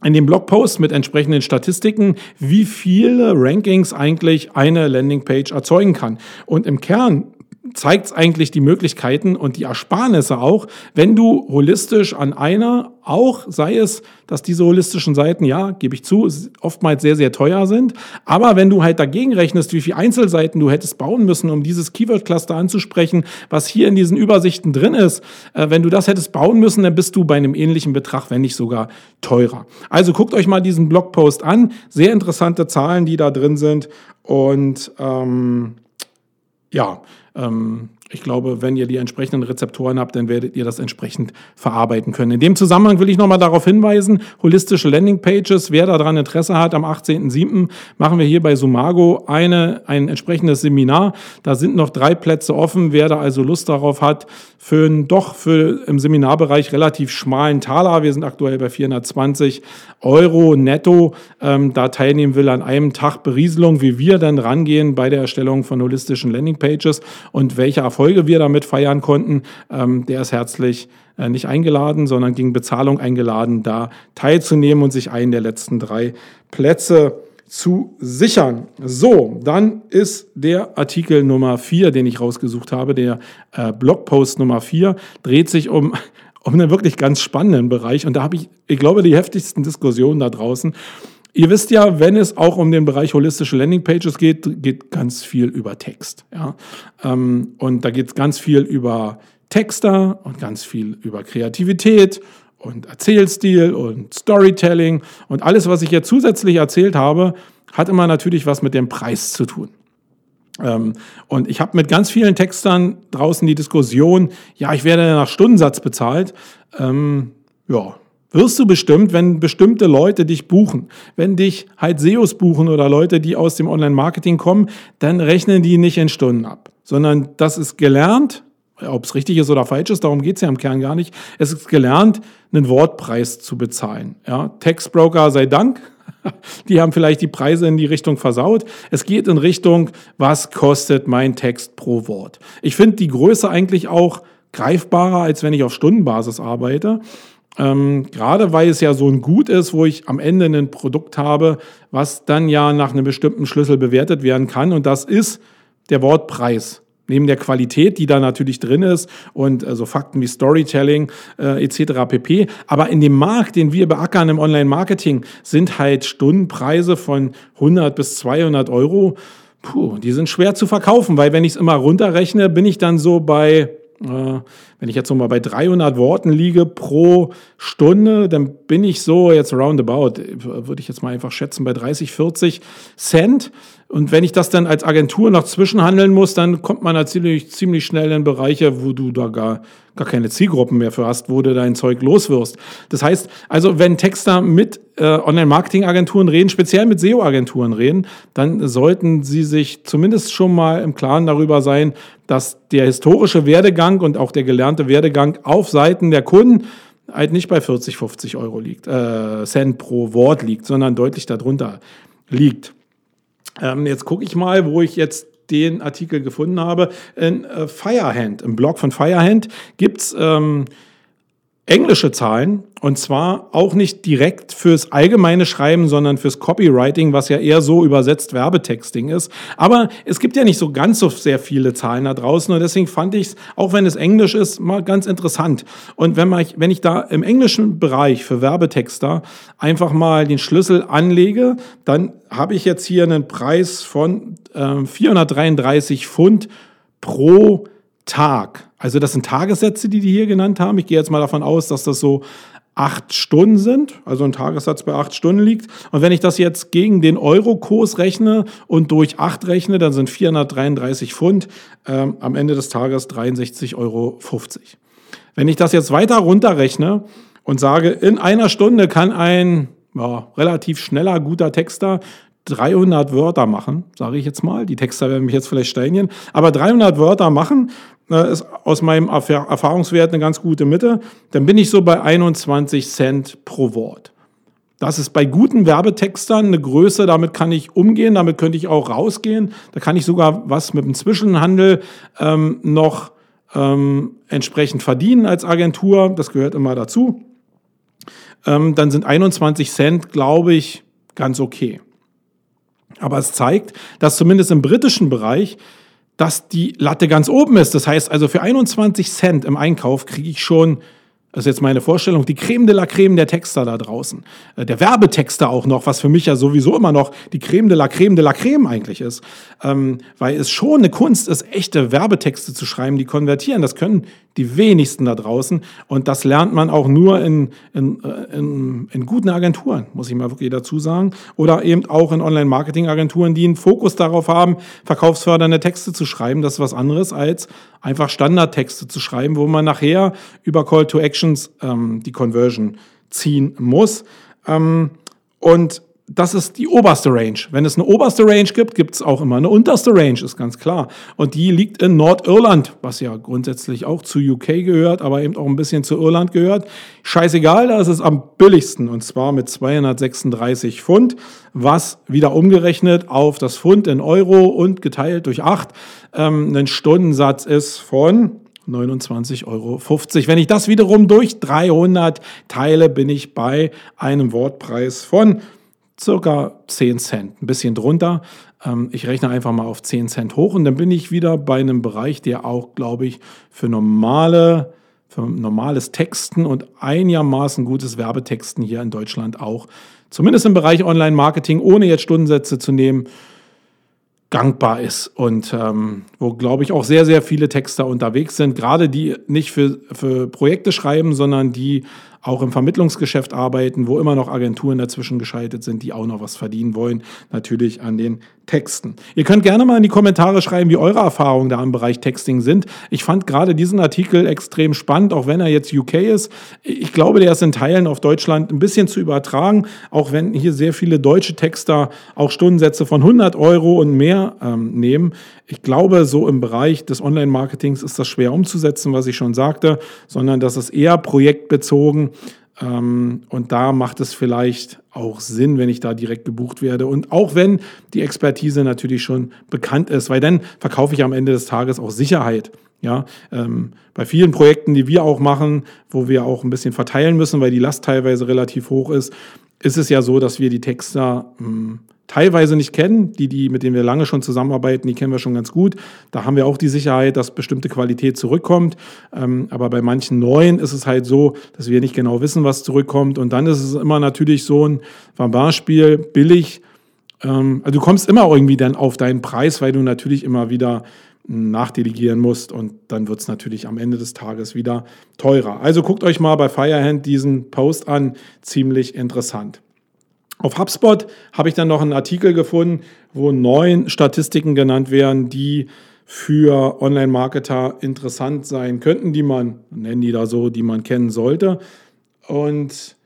in dem Blogpost mit entsprechenden Statistiken, wie viele Rankings eigentlich eine Landingpage erzeugen kann. Und im Kern zeigt es eigentlich die Möglichkeiten und die Ersparnisse auch, wenn du holistisch an einer, auch sei es, dass diese holistischen Seiten, ja, gebe ich zu, oftmals sehr, sehr teuer sind, aber wenn du halt dagegen rechnest, wie viele Einzelseiten du hättest bauen müssen, um dieses Keyword-Cluster anzusprechen, was hier in diesen Übersichten drin ist, äh, wenn du das hättest bauen müssen, dann bist du bei einem ähnlichen Betrag, wenn nicht sogar teurer. Also guckt euch mal diesen Blogpost an, sehr interessante Zahlen, die da drin sind und ähm, ja, ähm, ich glaube, wenn ihr die entsprechenden Rezeptoren habt, dann werdet ihr das entsprechend verarbeiten können. In dem Zusammenhang will ich nochmal darauf hinweisen, holistische Landingpages, wer daran Interesse hat, am 18.07. machen wir hier bei Sumago eine, ein entsprechendes Seminar. Da sind noch drei Plätze offen. Wer da also Lust darauf hat, für einen doch für im Seminarbereich relativ schmalen Taler, wir sind aktuell bei 420 Euro netto, ähm, da teilnehmen will an einem Tag Berieselung, wie wir dann rangehen bei der Erstellung von holistischen Landingpages und welche Erfolge wir damit feiern konnten, ähm, der ist herzlich äh, nicht eingeladen, sondern gegen Bezahlung eingeladen, da teilzunehmen und sich einen der letzten drei Plätze zu sichern. So, dann ist der Artikel Nummer 4, den ich rausgesucht habe, der äh, Blogpost Nummer 4, dreht sich um, um einen wirklich ganz spannenden Bereich. Und da habe ich, ich glaube, die heftigsten Diskussionen da draußen. Ihr wisst ja, wenn es auch um den Bereich holistische Landingpages geht, geht ganz viel über Text. Ja? Ähm, und da geht es ganz viel über Texter und ganz viel über Kreativität und Erzählstil und Storytelling und alles, was ich jetzt zusätzlich erzählt habe, hat immer natürlich was mit dem Preis zu tun. Ähm, und ich habe mit ganz vielen Textern draußen die Diskussion, ja, ich werde nach Stundensatz bezahlt. Ähm, ja, wirst du bestimmt, wenn bestimmte Leute dich buchen. Wenn dich halt SEOs buchen oder Leute, die aus dem Online-Marketing kommen, dann rechnen die nicht in Stunden ab, sondern das ist gelernt ob es richtig ist oder falsch ist, darum geht es ja im Kern gar nicht. Es ist gelernt, einen Wortpreis zu bezahlen. Ja, Textbroker sei Dank. Die haben vielleicht die Preise in die Richtung versaut. Es geht in Richtung, was kostet mein Text pro Wort. Ich finde die Größe eigentlich auch greifbarer, als wenn ich auf Stundenbasis arbeite. Ähm, gerade weil es ja so ein Gut ist, wo ich am Ende ein Produkt habe, was dann ja nach einem bestimmten Schlüssel bewertet werden kann. Und das ist der Wortpreis neben der Qualität, die da natürlich drin ist und also Fakten wie Storytelling äh, etc. pp. Aber in dem Markt, den wir beackern im Online-Marketing, sind halt Stundenpreise von 100 bis 200 Euro. Puh, die sind schwer zu verkaufen, weil wenn ich es immer runterrechne, bin ich dann so bei äh, wenn ich jetzt so mal bei 300 Worten liege pro Stunde, dann bin ich so jetzt roundabout, würde ich jetzt mal einfach schätzen, bei 30, 40 Cent. Und wenn ich das dann als Agentur noch zwischenhandeln muss, dann kommt man natürlich ziemlich schnell in Bereiche, wo du da gar, gar keine Zielgruppen mehr für hast, wo du dein Zeug loswirst. Das heißt, also wenn Texter mit äh, Online-Marketing-Agenturen reden, speziell mit SEO-Agenturen reden, dann sollten sie sich zumindest schon mal im Klaren darüber sein, dass der historische Werdegang und auch der gelernte Werdegang auf Seiten der Kunden halt nicht bei 40, 50 Euro liegt, äh, Cent pro Wort liegt, sondern deutlich darunter liegt. Ähm, jetzt gucke ich mal, wo ich jetzt den Artikel gefunden habe. In äh, Firehand, im Blog von Firehand gibt's ähm, englische Zahlen und zwar auch nicht direkt fürs allgemeine Schreiben, sondern fürs Copywriting, was ja eher so übersetzt Werbetexting ist. Aber es gibt ja nicht so ganz so sehr viele Zahlen da draußen und deswegen fand ich es, auch wenn es Englisch ist, mal ganz interessant. Und wenn, man, wenn ich da im englischen Bereich für Werbetexter einfach mal den Schlüssel anlege, dann habe ich jetzt hier einen Preis von äh, 433 Pfund pro Tag. Also das sind Tagessätze, die die hier genannt haben. Ich gehe jetzt mal davon aus, dass das so acht Stunden sind, also ein Tagessatz bei acht Stunden liegt. Und wenn ich das jetzt gegen den Euro-Kurs rechne und durch acht rechne, dann sind 433 Pfund ähm, am Ende des Tages 63,50 Euro. Wenn ich das jetzt weiter runterrechne und sage, in einer Stunde kann ein ja, relativ schneller, guter Texter 300 Wörter machen, sage ich jetzt mal. Die Texter werden mich jetzt vielleicht steinigen, aber 300 Wörter machen äh, ist aus meinem Erfahrungswert eine ganz gute Mitte. Dann bin ich so bei 21 Cent pro Wort. Das ist bei guten Werbetextern eine Größe, damit kann ich umgehen, damit könnte ich auch rausgehen. Da kann ich sogar was mit dem Zwischenhandel ähm, noch ähm, entsprechend verdienen als Agentur. Das gehört immer dazu. Ähm, dann sind 21 Cent, glaube ich, ganz okay. Aber es zeigt, dass zumindest im britischen Bereich, dass die Latte ganz oben ist. Das heißt also, für 21 Cent im Einkauf kriege ich schon das ist jetzt meine Vorstellung, die Creme de la Creme der Texter da draußen. Äh, der Werbetexter auch noch, was für mich ja sowieso immer noch die Creme de la Creme de la Creme eigentlich ist. Ähm, weil es schon eine Kunst ist, echte Werbetexte zu schreiben, die konvertieren. Das können die wenigsten da draußen. Und das lernt man auch nur in, in, äh, in, in guten Agenturen, muss ich mal wirklich dazu sagen. Oder eben auch in Online-Marketing-Agenturen, die einen Fokus darauf haben, verkaufsfördernde Texte zu schreiben. Das ist was anderes als einfach Standardtexte zu schreiben, wo man nachher über Call to Actions ähm, die Conversion ziehen muss. Ähm, und das ist die oberste Range. Wenn es eine oberste Range gibt, gibt es auch immer eine unterste Range, ist ganz klar. Und die liegt in Nordirland, was ja grundsätzlich auch zu UK gehört, aber eben auch ein bisschen zu Irland gehört. Scheißegal, da ist es am billigsten und zwar mit 236 Pfund, was wieder umgerechnet auf das Pfund in Euro und geteilt durch 8 ähm, ein Stundensatz ist von 29,50 Euro. Wenn ich das wiederum durch 300 teile, bin ich bei einem Wortpreis von circa 10 Cent, ein bisschen drunter. Ähm, ich rechne einfach mal auf 10 Cent hoch und dann bin ich wieder bei einem Bereich, der auch, glaube ich, für normale für normales Texten und einigermaßen gutes Werbetexten hier in Deutschland auch, zumindest im Bereich Online-Marketing, ohne jetzt Stundensätze zu nehmen, gangbar ist und ähm, wo, glaube ich, auch sehr, sehr viele Texter unterwegs sind, gerade die nicht für, für Projekte schreiben, sondern die auch im Vermittlungsgeschäft arbeiten, wo immer noch Agenturen dazwischen geschaltet sind, die auch noch was verdienen wollen, natürlich an den Texten. Ihr könnt gerne mal in die Kommentare schreiben, wie eure Erfahrungen da im Bereich Texting sind. Ich fand gerade diesen Artikel extrem spannend, auch wenn er jetzt UK ist. Ich glaube, der ist in Teilen auf Deutschland ein bisschen zu übertragen, auch wenn hier sehr viele deutsche Texter auch Stundensätze von 100 Euro und mehr ähm, nehmen. Ich glaube, so im Bereich des Online-Marketings ist das schwer umzusetzen, was ich schon sagte, sondern das ist eher projektbezogen. Ähm, und da macht es vielleicht auch Sinn, wenn ich da direkt gebucht werde. Und auch wenn die Expertise natürlich schon bekannt ist, weil dann verkaufe ich am Ende des Tages auch Sicherheit. Ja, ähm, bei vielen Projekten, die wir auch machen, wo wir auch ein bisschen verteilen müssen, weil die Last teilweise relativ hoch ist, ist es ja so, dass wir die Texter hm, teilweise nicht kennen. Die, die, mit denen wir lange schon zusammenarbeiten, die kennen wir schon ganz gut. Da haben wir auch die Sicherheit, dass bestimmte Qualität zurückkommt. Ähm, aber bei manchen neuen ist es halt so, dass wir nicht genau wissen, was zurückkommt. Und dann ist es immer natürlich so ein Beispiel billig. Ähm, also du kommst immer irgendwie dann auf deinen Preis, weil du natürlich immer wieder nachdelegieren musst und dann wird es natürlich am Ende des Tages wieder teurer. Also guckt euch mal bei Firehand diesen Post an, ziemlich interessant. Auf HubSpot habe ich dann noch einen Artikel gefunden, wo neun Statistiken genannt werden, die für Online-Marketer interessant sein könnten, die man, nennen die da so, die man kennen sollte. Und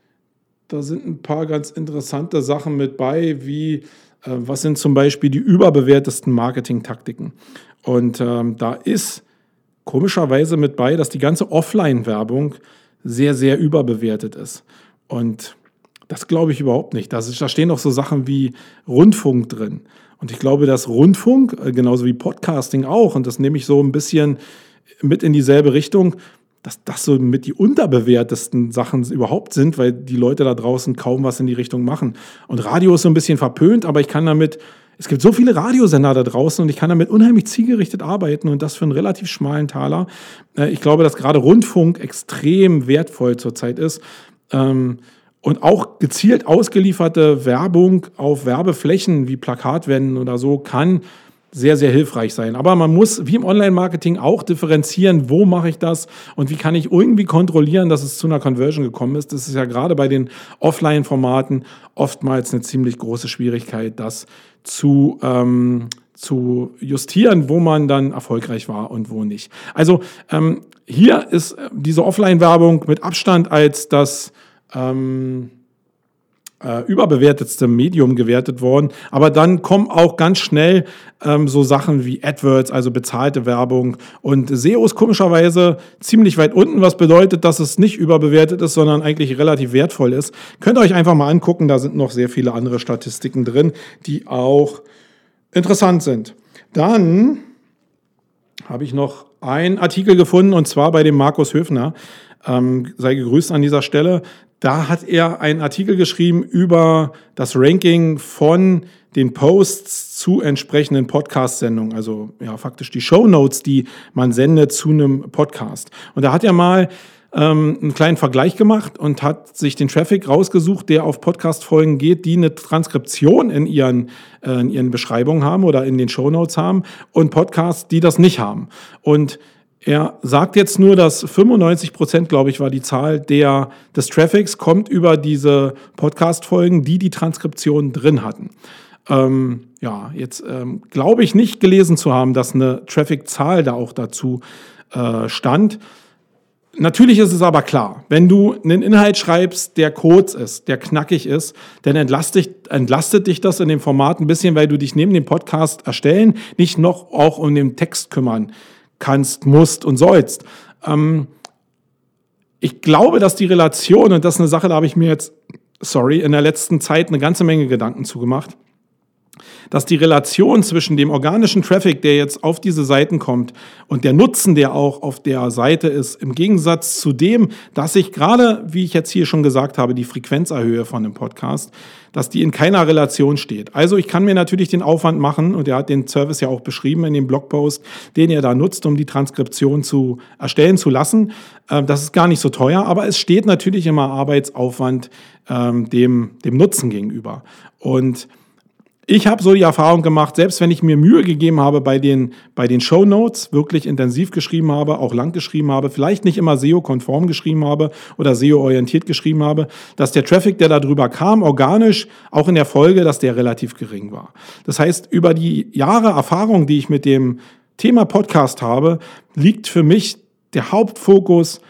da sind ein paar ganz interessante Sachen mit bei, wie was sind zum Beispiel die überbewertesten Marketing-Taktiken. Und ähm, da ist komischerweise mit bei, dass die ganze Offline-Werbung sehr, sehr überbewertet ist. Und das glaube ich überhaupt nicht. Da, stehen auch so Sachen wie Rundfunk drin. Und ich glaube, dass Rundfunk, äh, genauso wie Podcasting auch, und das nehme ich so ein bisschen mit in dieselbe Richtung, dass das so mit die unterbewertesten Sachen überhaupt sind, weil die Leute da draußen kaum was in die Richtung machen. Und Radio ist so ein bisschen verpönt, aber ich kann damit, es gibt so viele Radiosender da draußen und ich kann damit unheimlich zielgerichtet arbeiten und das für einen relativ schmalen Taler. Äh, ich glaube, dass gerade Rundfunk extrem wertvoll zurzeit ist. Ähm, und auch gezielt ausgelieferte Werbung auf Werbeflächen wie Plakatwänden oder so kann sehr, sehr hilfreich sein. Aber man muss, wie im Online-Marketing, auch differenzieren, wo mache ich das und wie kann ich irgendwie kontrollieren, dass es zu einer Conversion gekommen ist. Das ist ja gerade bei den Offline-Formaten oftmals eine ziemlich große Schwierigkeit, das zu, ähm, zu justieren, wo man dann erfolgreich war und wo nicht. Also ähm, hier ist diese Offline-Werbung mit Abstand als das ähm, äh, überbewertetste Medium gewertet worden. Aber dann kommen auch ganz schnell ähm, so Sachen wie AdWords, also bezahlte Werbung. Und SEO ist komischerweise ziemlich weit unten, was bedeutet, dass es nicht überbewertet ist, sondern eigentlich relativ wertvoll ist. Könnt ihr euch einfach mal angucken, da sind noch sehr viele andere Statistiken drin, die auch interessant sind. Dann habe ich noch einen Artikel gefunden und zwar bei dem Markus Höfner. Ähm, sei gegrüßt an dieser Stelle. Da hat er einen Artikel geschrieben über das Ranking von den Posts zu entsprechenden Podcast-Sendungen, also ja faktisch die Show Notes, die man sendet zu einem Podcast. Und da hat er mal ähm, einen kleinen Vergleich gemacht und hat sich den Traffic rausgesucht, der auf Podcast-Folgen geht, die eine Transkription in ihren, äh, in ihren Beschreibungen haben oder in den Show Notes haben und Podcasts, die das nicht haben. Und er sagt jetzt nur, dass 95 Prozent, glaube ich, war die Zahl der, des Traffics, kommt über diese Podcast-Folgen, die die Transkription drin hatten. Ähm, ja, jetzt ähm, glaube ich nicht gelesen zu haben, dass eine Traffic-Zahl da auch dazu äh, stand. Natürlich ist es aber klar, wenn du einen Inhalt schreibst, der kurz ist, der knackig ist, dann entlastet, entlastet dich das in dem Format ein bisschen, weil du dich neben dem Podcast erstellen nicht noch auch um den Text kümmern kannst, musst und sollst. Ähm, ich glaube, dass die Relation, und das ist eine Sache, da habe ich mir jetzt, sorry, in der letzten Zeit eine ganze Menge Gedanken zugemacht. Dass die Relation zwischen dem organischen Traffic, der jetzt auf diese Seiten kommt, und der Nutzen, der auch auf der Seite ist, im Gegensatz zu dem, dass ich gerade, wie ich jetzt hier schon gesagt habe, die Frequenz erhöhe von dem Podcast, dass die in keiner Relation steht. Also ich kann mir natürlich den Aufwand machen, und er hat den Service ja auch beschrieben in dem Blogpost, den er da nutzt, um die Transkription zu erstellen zu lassen. Ähm, das ist gar nicht so teuer, aber es steht natürlich immer Arbeitsaufwand ähm, dem, dem Nutzen gegenüber. Und ich habe so die Erfahrung gemacht, selbst wenn ich mir Mühe gegeben habe bei den, bei den Show Notes, wirklich intensiv geschrieben habe, auch lang geschrieben habe, vielleicht nicht immer SEO-konform geschrieben habe oder SEO-orientiert geschrieben habe, dass der Traffic, der darüber kam, organisch, auch in der Folge, dass der relativ gering war. Das heißt, über die Jahre Erfahrung, die ich mit dem Thema Podcast habe, liegt für mich der Hauptfokus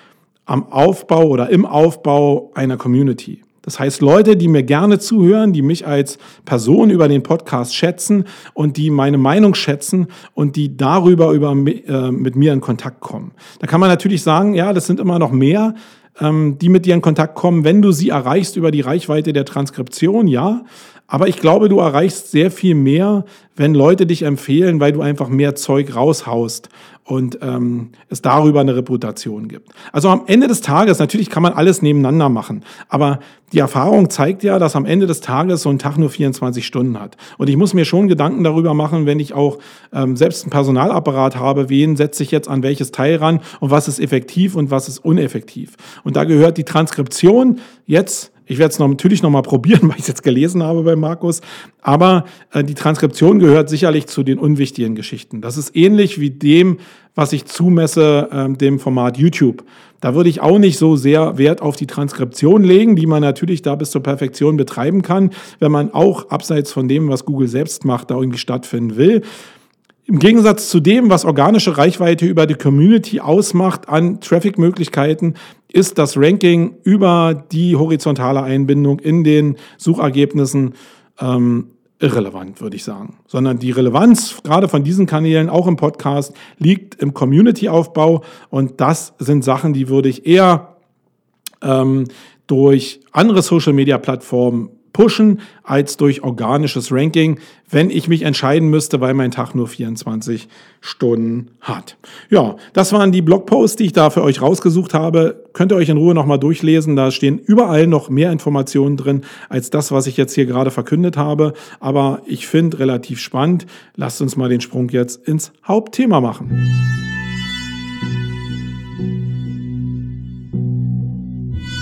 am Aufbau oder im Aufbau einer Community. Das heißt, Leute, die mir gerne zuhören, die mich als Person über den Podcast schätzen und die meine Meinung schätzen und die darüber über, äh, mit mir in Kontakt kommen. Da kann man natürlich sagen, ja, das sind immer noch mehr, ähm, die mit dir in Kontakt kommen, wenn du sie erreichst über die Reichweite der Transkription, ja. Aber ich glaube, du erreichst sehr viel mehr, wenn Leute dich empfehlen, weil du einfach mehr Zeug raushaust und ähm, es darüber eine Reputation gibt. Also am Ende des Tages, natürlich kann man alles nebeneinander machen, aber die Erfahrung zeigt ja, dass am Ende des Tages so ein Tag nur 24 Stunden hat. Und ich muss mir schon Gedanken darüber machen, wenn ich auch ähm, selbst einen Personalapparat habe, wen setze ich jetzt an welches Teil ran und was ist effektiv und was ist uneffektiv. Und da gehört die Transkription jetzt ich werde es natürlich noch mal probieren, weil ich es jetzt gelesen habe bei Markus. Aber äh, die Transkription gehört sicherlich zu den unwichtigen Geschichten. Das ist ähnlich wie dem, was ich zumesse, äh, dem Format YouTube. Da würde ich auch nicht so sehr Wert auf die Transkription legen, die man natürlich da bis zur Perfektion betreiben kann, wenn man auch abseits von dem, was Google selbst macht, da irgendwie stattfinden will. Im Gegensatz zu dem, was organische Reichweite über die Community ausmacht an Traffic-Möglichkeiten, ist das Ranking über die horizontale Einbindung in den Suchergebnissen ähm, irrelevant, würde ich sagen. Sondern die Relevanz gerade von diesen Kanälen, auch im Podcast, liegt im Community-Aufbau. Und das sind Sachen, die würde ich eher ähm, durch andere Social-Media-Plattformen pushen als durch organisches Ranking, wenn ich mich entscheiden müsste, weil mein Tag nur 24 Stunden hat. Ja, das waren die Blogposts, die ich da für euch rausgesucht habe. Könnt ihr euch in Ruhe nochmal durchlesen. Da stehen überall noch mehr Informationen drin als das, was ich jetzt hier gerade verkündet habe. Aber ich finde relativ spannend. Lasst uns mal den Sprung jetzt ins Hauptthema machen.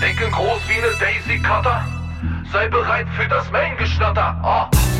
Denken groß wie eine Daisy Cutter. Sei bereit für das Main-Geschnatter. Oh.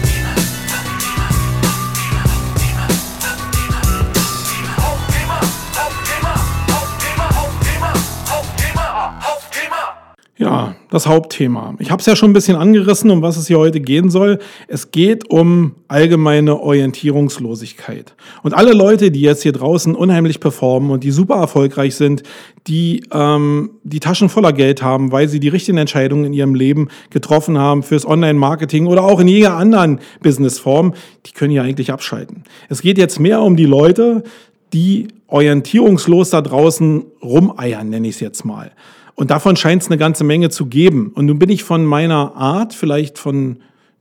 Ja, das Hauptthema. Ich habe es ja schon ein bisschen angerissen, um was es hier heute gehen soll. Es geht um allgemeine Orientierungslosigkeit. Und alle Leute, die jetzt hier draußen unheimlich performen und die super erfolgreich sind, die ähm, die Taschen voller Geld haben, weil sie die richtigen Entscheidungen in ihrem Leben getroffen haben fürs Online-Marketing oder auch in jeder anderen Businessform, die können ja eigentlich abschalten. Es geht jetzt mehr um die Leute, die orientierungslos da draußen rumeiern, nenne ich es jetzt mal. Und davon scheint es eine ganze Menge zu geben. Und nun bin ich von meiner Art, vielleicht von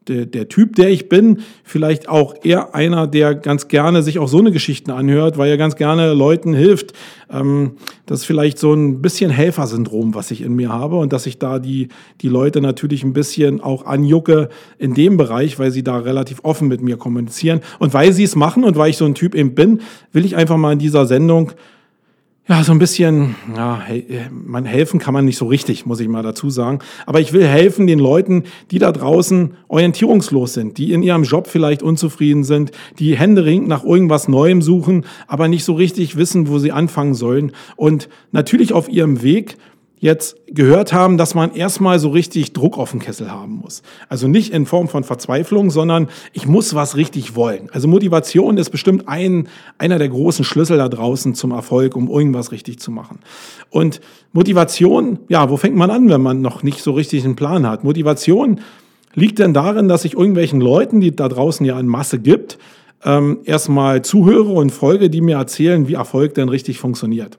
der, der Typ, der ich bin, vielleicht auch eher einer, der ganz gerne sich auch so eine Geschichten anhört, weil er ganz gerne Leuten hilft. Ähm, das ist vielleicht so ein bisschen Helfersyndrom, was ich in mir habe und dass ich da die, die Leute natürlich ein bisschen auch anjucke in dem Bereich, weil sie da relativ offen mit mir kommunizieren. Und weil sie es machen und weil ich so ein Typ eben bin, will ich einfach mal in dieser Sendung ja, so ein bisschen, ja, man helfen kann man nicht so richtig, muss ich mal dazu sagen. Aber ich will helfen den Leuten, die da draußen orientierungslos sind, die in ihrem Job vielleicht unzufrieden sind, die händeringend nach irgendwas Neuem suchen, aber nicht so richtig wissen, wo sie anfangen sollen. Und natürlich auf ihrem Weg jetzt gehört haben, dass man erstmal so richtig Druck auf den Kessel haben muss. Also nicht in Form von Verzweiflung, sondern ich muss was richtig wollen. Also Motivation ist bestimmt ein, einer der großen Schlüssel da draußen zum Erfolg, um irgendwas richtig zu machen. Und Motivation, ja, wo fängt man an, wenn man noch nicht so richtig einen Plan hat? Motivation liegt denn darin, dass ich irgendwelchen Leuten, die da draußen ja in Masse gibt, ähm, erstmal zuhöre und folge, die mir erzählen, wie Erfolg denn richtig funktioniert.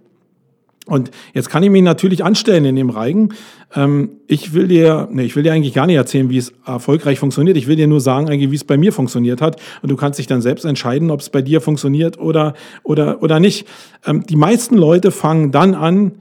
Und jetzt kann ich mich natürlich anstellen in dem Reigen. Ähm, ich will dir, nee, ich will dir eigentlich gar nicht erzählen, wie es erfolgreich funktioniert. Ich will dir nur sagen, eigentlich, wie es bei mir funktioniert hat. Und du kannst dich dann selbst entscheiden, ob es bei dir funktioniert oder, oder, oder nicht. Ähm, die meisten Leute fangen dann an,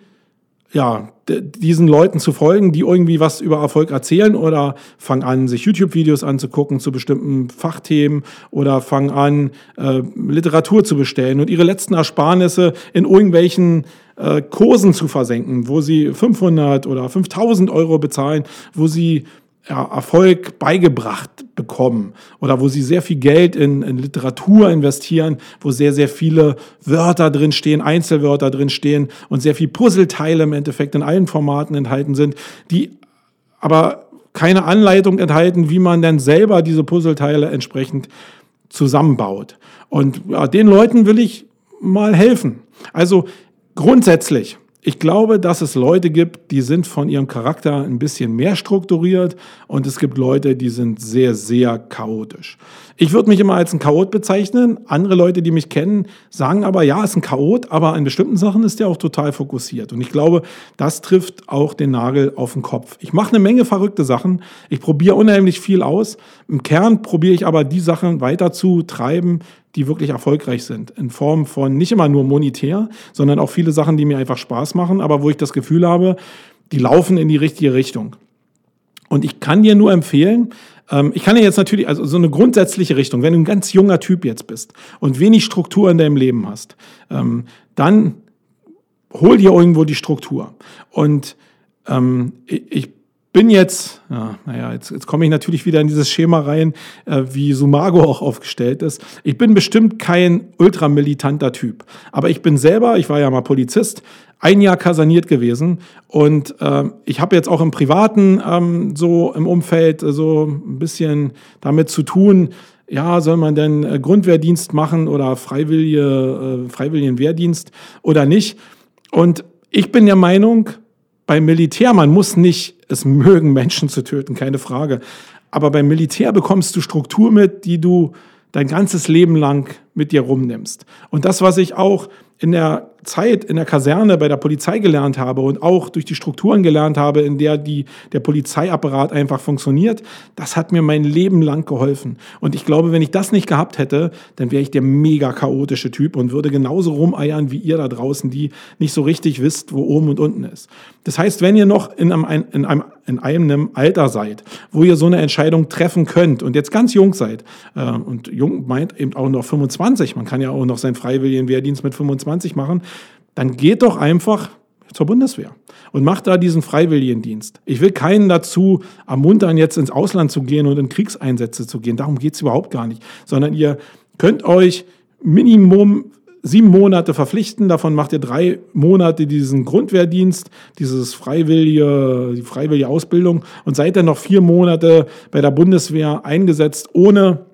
ja, diesen Leuten zu folgen, die irgendwie was über Erfolg erzählen oder fangen an, sich YouTube-Videos anzugucken zu bestimmten Fachthemen oder fangen an, äh, Literatur zu bestellen und ihre letzten Ersparnisse in irgendwelchen äh, Kursen zu versenken, wo sie 500 oder 5000 Euro bezahlen, wo sie ja, Erfolg beigebracht bekommen oder wo sie sehr viel Geld in, in, Literatur investieren, wo sehr, sehr viele Wörter drin stehen, Einzelwörter drin stehen und sehr viel Puzzleteile im Endeffekt in allen Formaten enthalten sind, die aber keine Anleitung enthalten, wie man denn selber diese Puzzleteile entsprechend zusammenbaut. Und ja, den Leuten will ich mal helfen. Also grundsätzlich ich glaube, dass es Leute gibt, die sind von ihrem Charakter ein bisschen mehr strukturiert und es gibt Leute, die sind sehr, sehr chaotisch. Ich würde mich immer als ein Chaot bezeichnen. Andere Leute, die mich kennen, sagen aber, ja, ist ein Chaot, aber in bestimmten Sachen ist er auch total fokussiert. Und ich glaube, das trifft auch den Nagel auf den Kopf. Ich mache eine Menge verrückte Sachen. Ich probiere unheimlich viel aus. Im Kern probiere ich aber die Sachen weiter zu treiben, die wirklich erfolgreich sind. In Form von nicht immer nur monetär, sondern auch viele Sachen, die mir einfach Spaß machen, aber wo ich das Gefühl habe, die laufen in die richtige Richtung. Und ich kann dir nur empfehlen, ähm, ich kann dir jetzt natürlich, also so eine grundsätzliche Richtung, wenn du ein ganz junger Typ jetzt bist und wenig Struktur in deinem Leben hast, ähm, dann hol dir irgendwo die Struktur. Und ähm, ich bin jetzt, ja, naja, jetzt, jetzt komme ich natürlich wieder in dieses Schema rein, äh, wie Sumago auch aufgestellt ist. Ich bin bestimmt kein ultramilitanter Typ. Aber ich bin selber, ich war ja mal Polizist, ein Jahr kaserniert gewesen. Und äh, ich habe jetzt auch im Privaten ähm, so im Umfeld so ein bisschen damit zu tun, ja, soll man denn äh, Grundwehrdienst machen oder freiwillige, äh, freiwilligen Wehrdienst oder nicht? Und ich bin der Meinung, beim Militär, man muss nicht es mögen, Menschen zu töten, keine Frage. Aber beim Militär bekommst du Struktur mit, die du dein ganzes Leben lang mit dir rumnimmst. Und das, was ich auch in der Zeit in der Kaserne bei der Polizei gelernt habe und auch durch die Strukturen gelernt habe, in der die, der Polizeiapparat einfach funktioniert, das hat mir mein Leben lang geholfen. Und ich glaube, wenn ich das nicht gehabt hätte, dann wäre ich der mega chaotische Typ und würde genauso rumeiern wie ihr da draußen, die nicht so richtig wisst, wo oben und unten ist. Das heißt, wenn ihr noch in einem, in einem, in einem Alter seid, wo ihr so eine Entscheidung treffen könnt und jetzt ganz jung seid, äh, und jung meint eben auch noch 25, man kann ja auch noch seinen freiwilligen Wehrdienst mit 25 machen, dann geht doch einfach zur Bundeswehr und macht da diesen Freiwilligendienst. Ich will keinen dazu ermuntern, jetzt ins Ausland zu gehen und in Kriegseinsätze zu gehen. Darum geht es überhaupt gar nicht. Sondern ihr könnt euch Minimum sieben Monate verpflichten. Davon macht ihr drei Monate diesen Grundwehrdienst, dieses freiwillige, die freiwillige Ausbildung und seid dann noch vier Monate bei der Bundeswehr eingesetzt, ohne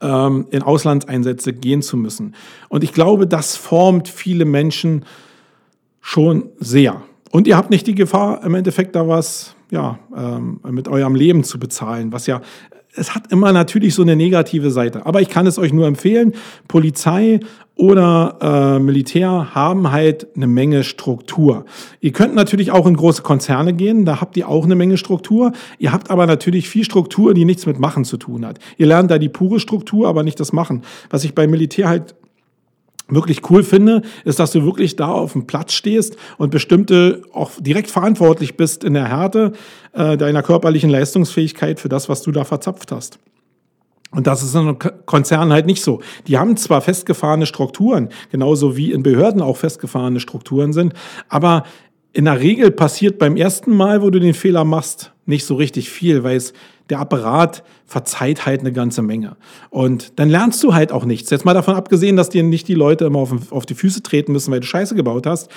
ähm, in Auslandseinsätze gehen zu müssen. Und ich glaube, das formt viele Menschen schon sehr. Und ihr habt nicht die Gefahr, im Endeffekt da was ja, ähm, mit eurem Leben zu bezahlen, was ja es hat immer natürlich so eine negative Seite. Aber ich kann es euch nur empfehlen. Polizei oder äh, Militär haben halt eine Menge Struktur. Ihr könnt natürlich auch in große Konzerne gehen, da habt ihr auch eine Menge Struktur. Ihr habt aber natürlich viel Struktur, die nichts mit Machen zu tun hat. Ihr lernt da die pure Struktur, aber nicht das Machen. Was ich beim Militär halt wirklich cool finde, ist, dass du wirklich da auf dem Platz stehst und bestimmte auch direkt verantwortlich bist in der Härte äh, deiner körperlichen Leistungsfähigkeit für das, was du da verzapft hast. Und das ist in einem Konzern halt nicht so. Die haben zwar festgefahrene Strukturen, genauso wie in Behörden auch festgefahrene Strukturen sind, aber in der Regel passiert beim ersten Mal, wo du den Fehler machst, nicht so richtig viel, weil es der Apparat verzeiht halt eine ganze Menge. Und dann lernst du halt auch nichts. Jetzt mal davon abgesehen, dass dir nicht die Leute immer auf, auf die Füße treten müssen, weil du Scheiße gebaut hast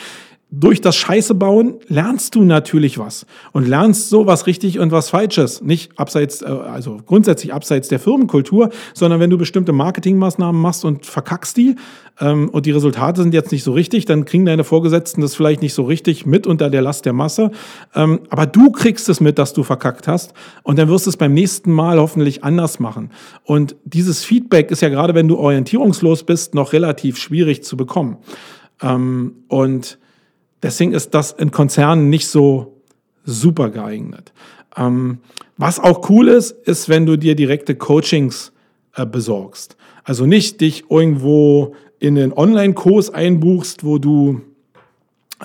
durch das Scheiße bauen lernst du natürlich was und lernst so was richtig und was falsches. Nicht abseits, äh, also grundsätzlich abseits der Firmenkultur, sondern wenn du bestimmte Marketingmaßnahmen machst und verkackst die ähm, und die Resultate sind jetzt nicht so richtig, dann kriegen deine Vorgesetzten das vielleicht nicht so richtig mit unter der Last der Masse. Ähm, aber du kriegst es mit, dass du verkackt hast und dann wirst du es beim nächsten Mal hoffentlich anders machen. Und dieses Feedback ist ja gerade, wenn du orientierungslos bist, noch relativ schwierig zu bekommen. Ähm, und deswegen ist das in Konzernen nicht so super geeignet. Ähm, was auch cool ist, ist, wenn du dir direkte Coachings äh, besorgst. Also nicht dich irgendwo in einen Online-Kurs einbuchst, wo du,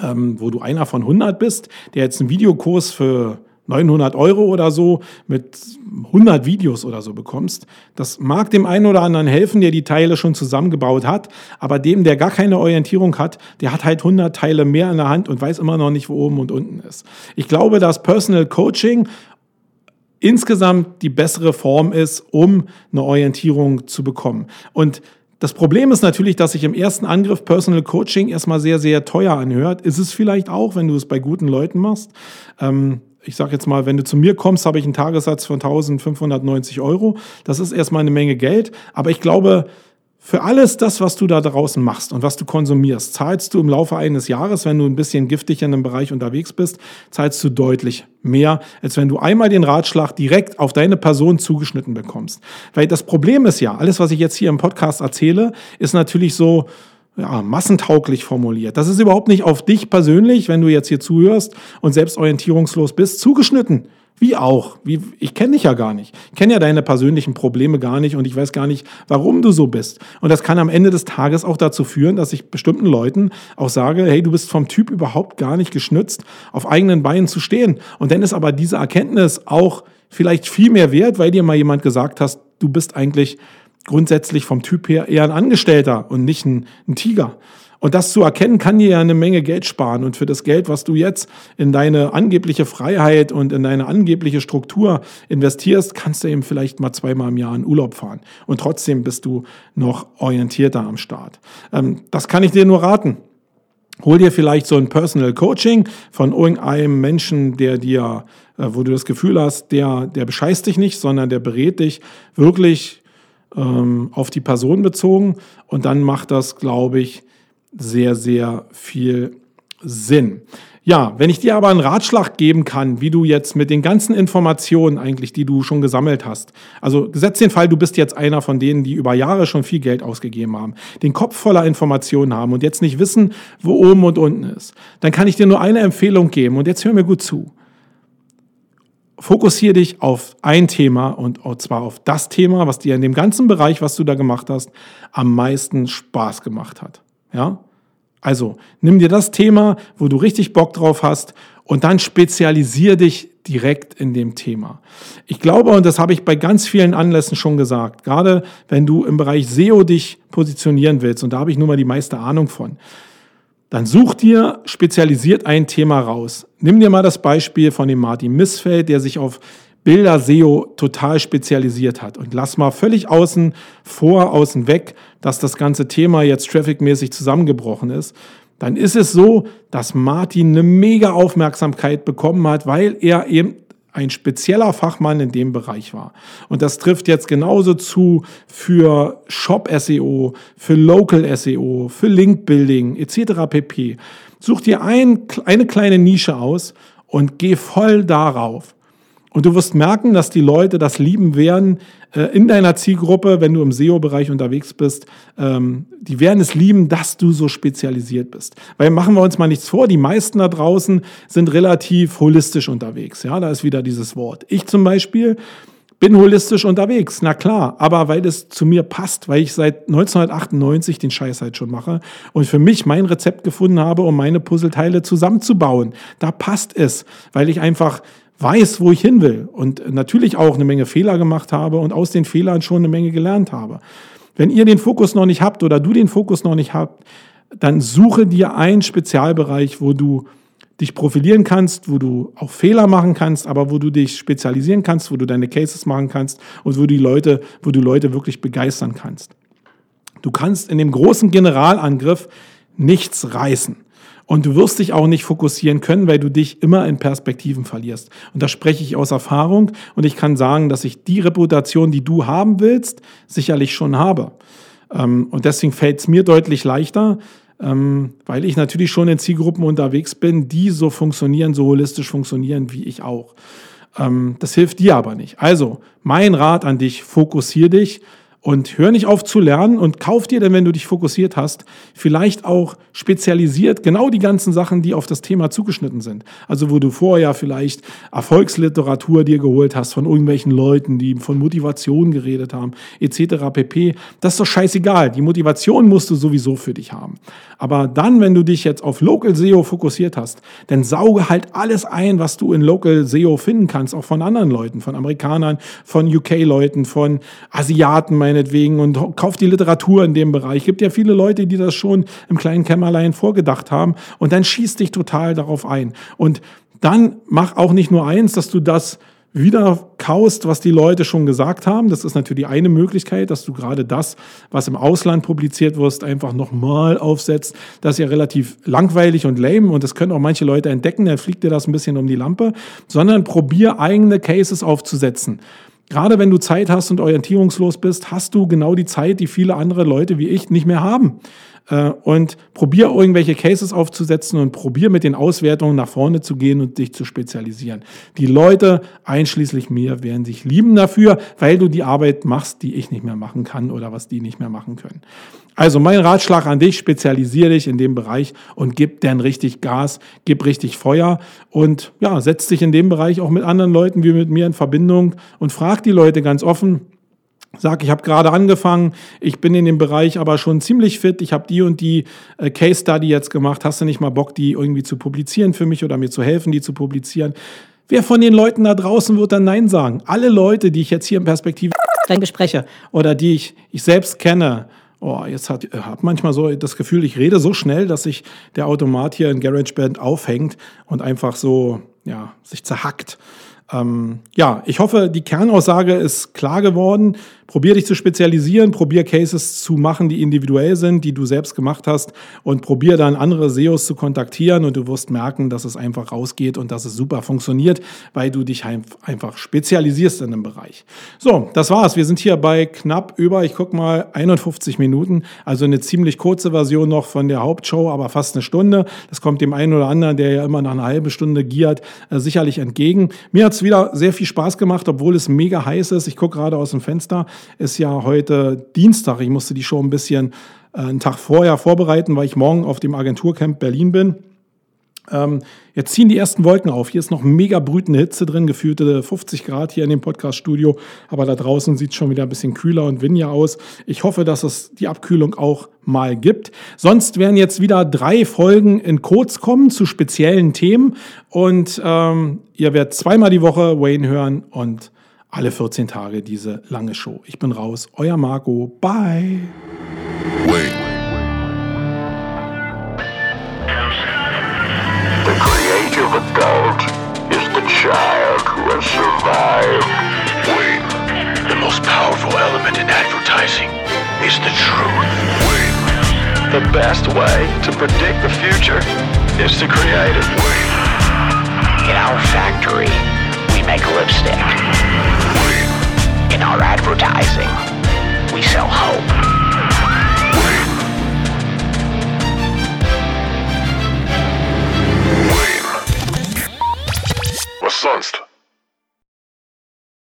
ähm, wo du einer von 100 bist, der jetzt einen Videokurs für 900 Euro oder so mit 100 Videos oder so bekommst. Das mag dem einen oder anderen helfen, der die Teile schon zusammengebaut hat, aber dem, der gar keine Orientierung hat, der hat halt 100 Teile mehr in der Hand und weiß immer noch nicht, wo oben und unten ist. Ich glaube, dass Personal Coaching insgesamt die bessere Form ist, um eine Orientierung zu bekommen. Und das Problem ist natürlich, dass sich im ersten Angriff Personal Coaching erstmal sehr, sehr teuer anhört. Ist es vielleicht auch, wenn du es bei guten Leuten machst. Ähm, ich sage jetzt mal, wenn du zu mir kommst, habe ich einen Tagessatz von 1590 Euro. Das ist erstmal eine Menge Geld. Aber ich glaube, für alles das, was du da draußen machst und was du konsumierst, zahlst du im Laufe eines Jahres, wenn du ein bisschen giftig in einem Bereich unterwegs bist, zahlst du deutlich mehr, als wenn du einmal den Ratschlag direkt auf deine Person zugeschnitten bekommst. Weil das Problem ist ja, alles, was ich jetzt hier im Podcast erzähle, ist natürlich so, ja, massentauglich formuliert. Das ist überhaupt nicht auf dich persönlich, wenn du jetzt hier zuhörst und selbst orientierungslos bist, zugeschnitten. Wie auch. Wie, ich kenne dich ja gar nicht. Ich kenne ja deine persönlichen Probleme gar nicht und ich weiß gar nicht, warum du so bist. Und das kann am Ende des Tages auch dazu führen, dass ich bestimmten Leuten auch sage, hey, du bist vom Typ überhaupt gar nicht geschnitzt, auf eigenen Beinen zu stehen. Und dann ist aber diese Erkenntnis auch vielleicht viel mehr wert, weil dir mal jemand gesagt hast, du bist eigentlich grundsätzlich vom Typ her eher ein Angestellter und nicht ein, ein Tiger. Und das zu erkennen, kann dir ja eine Menge Geld sparen. Und für das Geld, was du jetzt in deine angebliche Freiheit und in deine angebliche Struktur investierst, kannst du eben vielleicht mal zweimal im Jahr in Urlaub fahren. Und trotzdem bist du noch orientierter am Start. Ähm, das kann ich dir nur raten. Hol dir vielleicht so ein Personal Coaching von irgendeinem Menschen, der dir, äh, wo du das Gefühl hast, der, der bescheißt dich nicht, sondern der berät dich wirklich ähm, auf die Person bezogen. Und dann macht das, glaube ich, sehr, sehr viel Sinn. Ja, wenn ich dir aber einen Ratschlag geben kann, wie du jetzt mit den ganzen Informationen eigentlich, die du schon gesammelt hast, also gesetzt den Fall, du bist jetzt einer von denen, die über Jahre schon viel Geld ausgegeben haben, den Kopf voller Informationen haben und jetzt nicht wissen, wo oben und unten ist, dann kann ich dir nur eine Empfehlung geben und jetzt hör mir gut zu. Fokussiere dich auf ein Thema und zwar auf das Thema, was dir in dem ganzen Bereich, was du da gemacht hast, am meisten Spaß gemacht hat. Ja? Also, nimm dir das Thema, wo du richtig Bock drauf hast und dann spezialisier dich direkt in dem Thema. Ich glaube, und das habe ich bei ganz vielen Anlässen schon gesagt, gerade wenn du im Bereich SEO dich positionieren willst, und da habe ich nun mal die meiste Ahnung von, dann such dir spezialisiert ein Thema raus. Nimm dir mal das Beispiel von dem Martin Missfeld, der sich auf Bilder SEO total spezialisiert hat. Und lass mal völlig außen vor, außen weg, dass das ganze Thema jetzt trafficmäßig zusammengebrochen ist. Dann ist es so, dass Martin eine mega Aufmerksamkeit bekommen hat, weil er eben ein spezieller Fachmann in dem Bereich war. Und das trifft jetzt genauso zu für Shop SEO, für Local SEO, für Link Building etc. pp. Such dir ein, eine kleine Nische aus und geh voll darauf. Und du wirst merken, dass die Leute das lieben werden in deiner Zielgruppe, wenn du im SEO-Bereich unterwegs bist. Ähm, die werden es lieben, dass du so spezialisiert bist. Weil machen wir uns mal nichts vor, die meisten da draußen sind relativ holistisch unterwegs. Ja, da ist wieder dieses Wort. Ich zum Beispiel bin holistisch unterwegs, na klar, aber weil es zu mir passt, weil ich seit 1998 den Scheiß halt schon mache und für mich mein Rezept gefunden habe, um meine Puzzleteile zusammenzubauen. Da passt es, weil ich einfach weiß, wo ich hin will und natürlich auch eine Menge Fehler gemacht habe und aus den Fehlern schon eine Menge gelernt habe. Wenn ihr den Fokus noch nicht habt oder du den Fokus noch nicht habt, dann suche dir einen Spezialbereich, wo du dich profilieren kannst, wo du auch Fehler machen kannst, aber wo du dich spezialisieren kannst, wo du deine Cases machen kannst und wo die Leute, wo du Leute wirklich begeistern kannst. Du kannst in dem großen Generalangriff nichts reißen. Und du wirst dich auch nicht fokussieren können, weil du dich immer in Perspektiven verlierst. Und da spreche ich aus Erfahrung und ich kann sagen, dass ich die Reputation, die du haben willst, sicherlich schon habe. Ähm, und deswegen fällt es mir deutlich leichter, ähm, weil ich natürlich schon in Zielgruppen unterwegs bin, die so funktionieren, so holistisch funktionieren wie ich auch. Ähm, das hilft dir aber nicht. Also, mein Rat an dich, fokussier dich Und hör nicht auf zu lernen und kauf dir denn, wenn du dich fokussiert hast, vielleicht auch spezialisiert genau die ganzen Sachen, die auf das Thema zugeschnitten sind. Also wo du vorher vielleicht Erfolgsliteratur dir geholt hast von irgendwelchen Leuten, die von Motivation geredet haben, etc. pp. Das ist doch scheißegal. Die Motivation musst du sowieso für dich haben. Aber dann, wenn du dich jetzt auf Local SEO fokussiert hast, dann sauge halt alles ein, was du in Local SEO finden kannst, auch von anderen Leuten, von Amerikanern, von UK-Leuten, von Asiaten meinetwegen und kauf die Literatur in dem Bereich. Es gibt ja viele Leute, die das schon im kleinen Kämmerlein vorgedacht haben und dann schießt dich total darauf ein. Und dann mach auch nicht nur eins, dass du das wieder kaust, was die Leute schon gesagt haben. Das ist natürlich eine Möglichkeit, dass du gerade das, was im Ausland publiziert wirst, einfach nochmal aufsetzt. Das ist ja relativ langweilig und lame und das können auch manche Leute entdecken, dann fliegt dir das ein bisschen um die Lampe, sondern probier eigene Cases aufzusetzen. Gerade wenn du Zeit hast und orientierungslos bist, hast du genau die Zeit, die viele andere Leute wie ich nicht mehr haben. Äh, und probier irgendwelche Cases aufzusetzen und probier mit den Auswertungen nach vorne zu gehen und dich zu spezialisieren. Die Leute, einschließlich mir, werden sich lieben dafür, weil du die Arbeit machst, die ich nicht mehr machen kann oder was die nicht mehr machen können. Also mein Ratschlag an dich, spezialisiere dich in dem Bereich und gib dann richtig Gas, gib richtig Feuer und ja, setz dich in dem Bereich auch mit anderen Leuten wie mit mir in Verbindung und frag die Leute ganz offen, Sag, ich habe gerade angefangen, ich bin in dem Bereich aber schon ziemlich fit, ich habe die und die äh, Case Study jetzt gemacht, hast du nicht mal Bock, die irgendwie zu publizieren für mich oder mir zu helfen, die zu publizieren? Wer von den Leuten da draußen wird dann Nein sagen? Alle Leute, die ich jetzt hier in Perspektive bespreche oder die ich, ich selbst kenne, oh, jetzt hat, äh, hat manchmal so das Gefühl, ich rede so schnell, dass sich der Automat hier in GarageBand aufhängt und einfach so, ja, sich zerhackt. Ähm, ja, ich hoffe, die Kernaussage ist klar geworden. Probier dich zu spezialisieren, probier Cases zu machen, die individuell sind, die du selbst gemacht hast und probier dann andere SEOs zu kontaktieren und du wirst merken, dass es einfach rausgeht und dass es super funktioniert, weil du dich einfach spezialisierst in einem Bereich. So, das war's. Wir sind hier bei knapp über, ich guck mal, 51 Minuten, also eine ziemlich kurze Version noch von der Hauptshow, aber fast eine Stunde. Das kommt dem einen oder anderen, der ja immer nach einer halben Stunde giert, äh, sicherlich entgegen. Mir hat's wieder sehr viel Spaß gemacht, obwohl es mega heiß ist. Ich gucke gerade aus dem Fenster ist ja heute Dienstag. Ich musste die Show ein bisschen äh, einen Tag vorher vorbereiten, weil ich morgen auf dem Agenturcamp Berlin bin. Ähm, jetzt ziehen die ersten Wolken auf. Hier ist noch mega brütende Hitze drin, gefühlte 50 Grad hier in dem Podcast-Studio. Aber da draußen sieht es schon wieder ein bisschen kühler und windiger aus. Ich hoffe, dass es die Abkühlung auch mal gibt. Sonst werden jetzt wieder drei Folgen in Codes kommen zu speziellen Themen. Und ähm, ihr werdet zweimal die Woche Wayne hören und alle 14 Tage diese lange Show. Ich bin raus, euer Marco. Bye. Wait. The creative adult is the child who has survived. Wait. The most powerful element in advertising is the truth. Wait. The best way to predict the future is to create it. Wait. In our factory, snake lipstick. In our advertising, we sell hope. Sonst?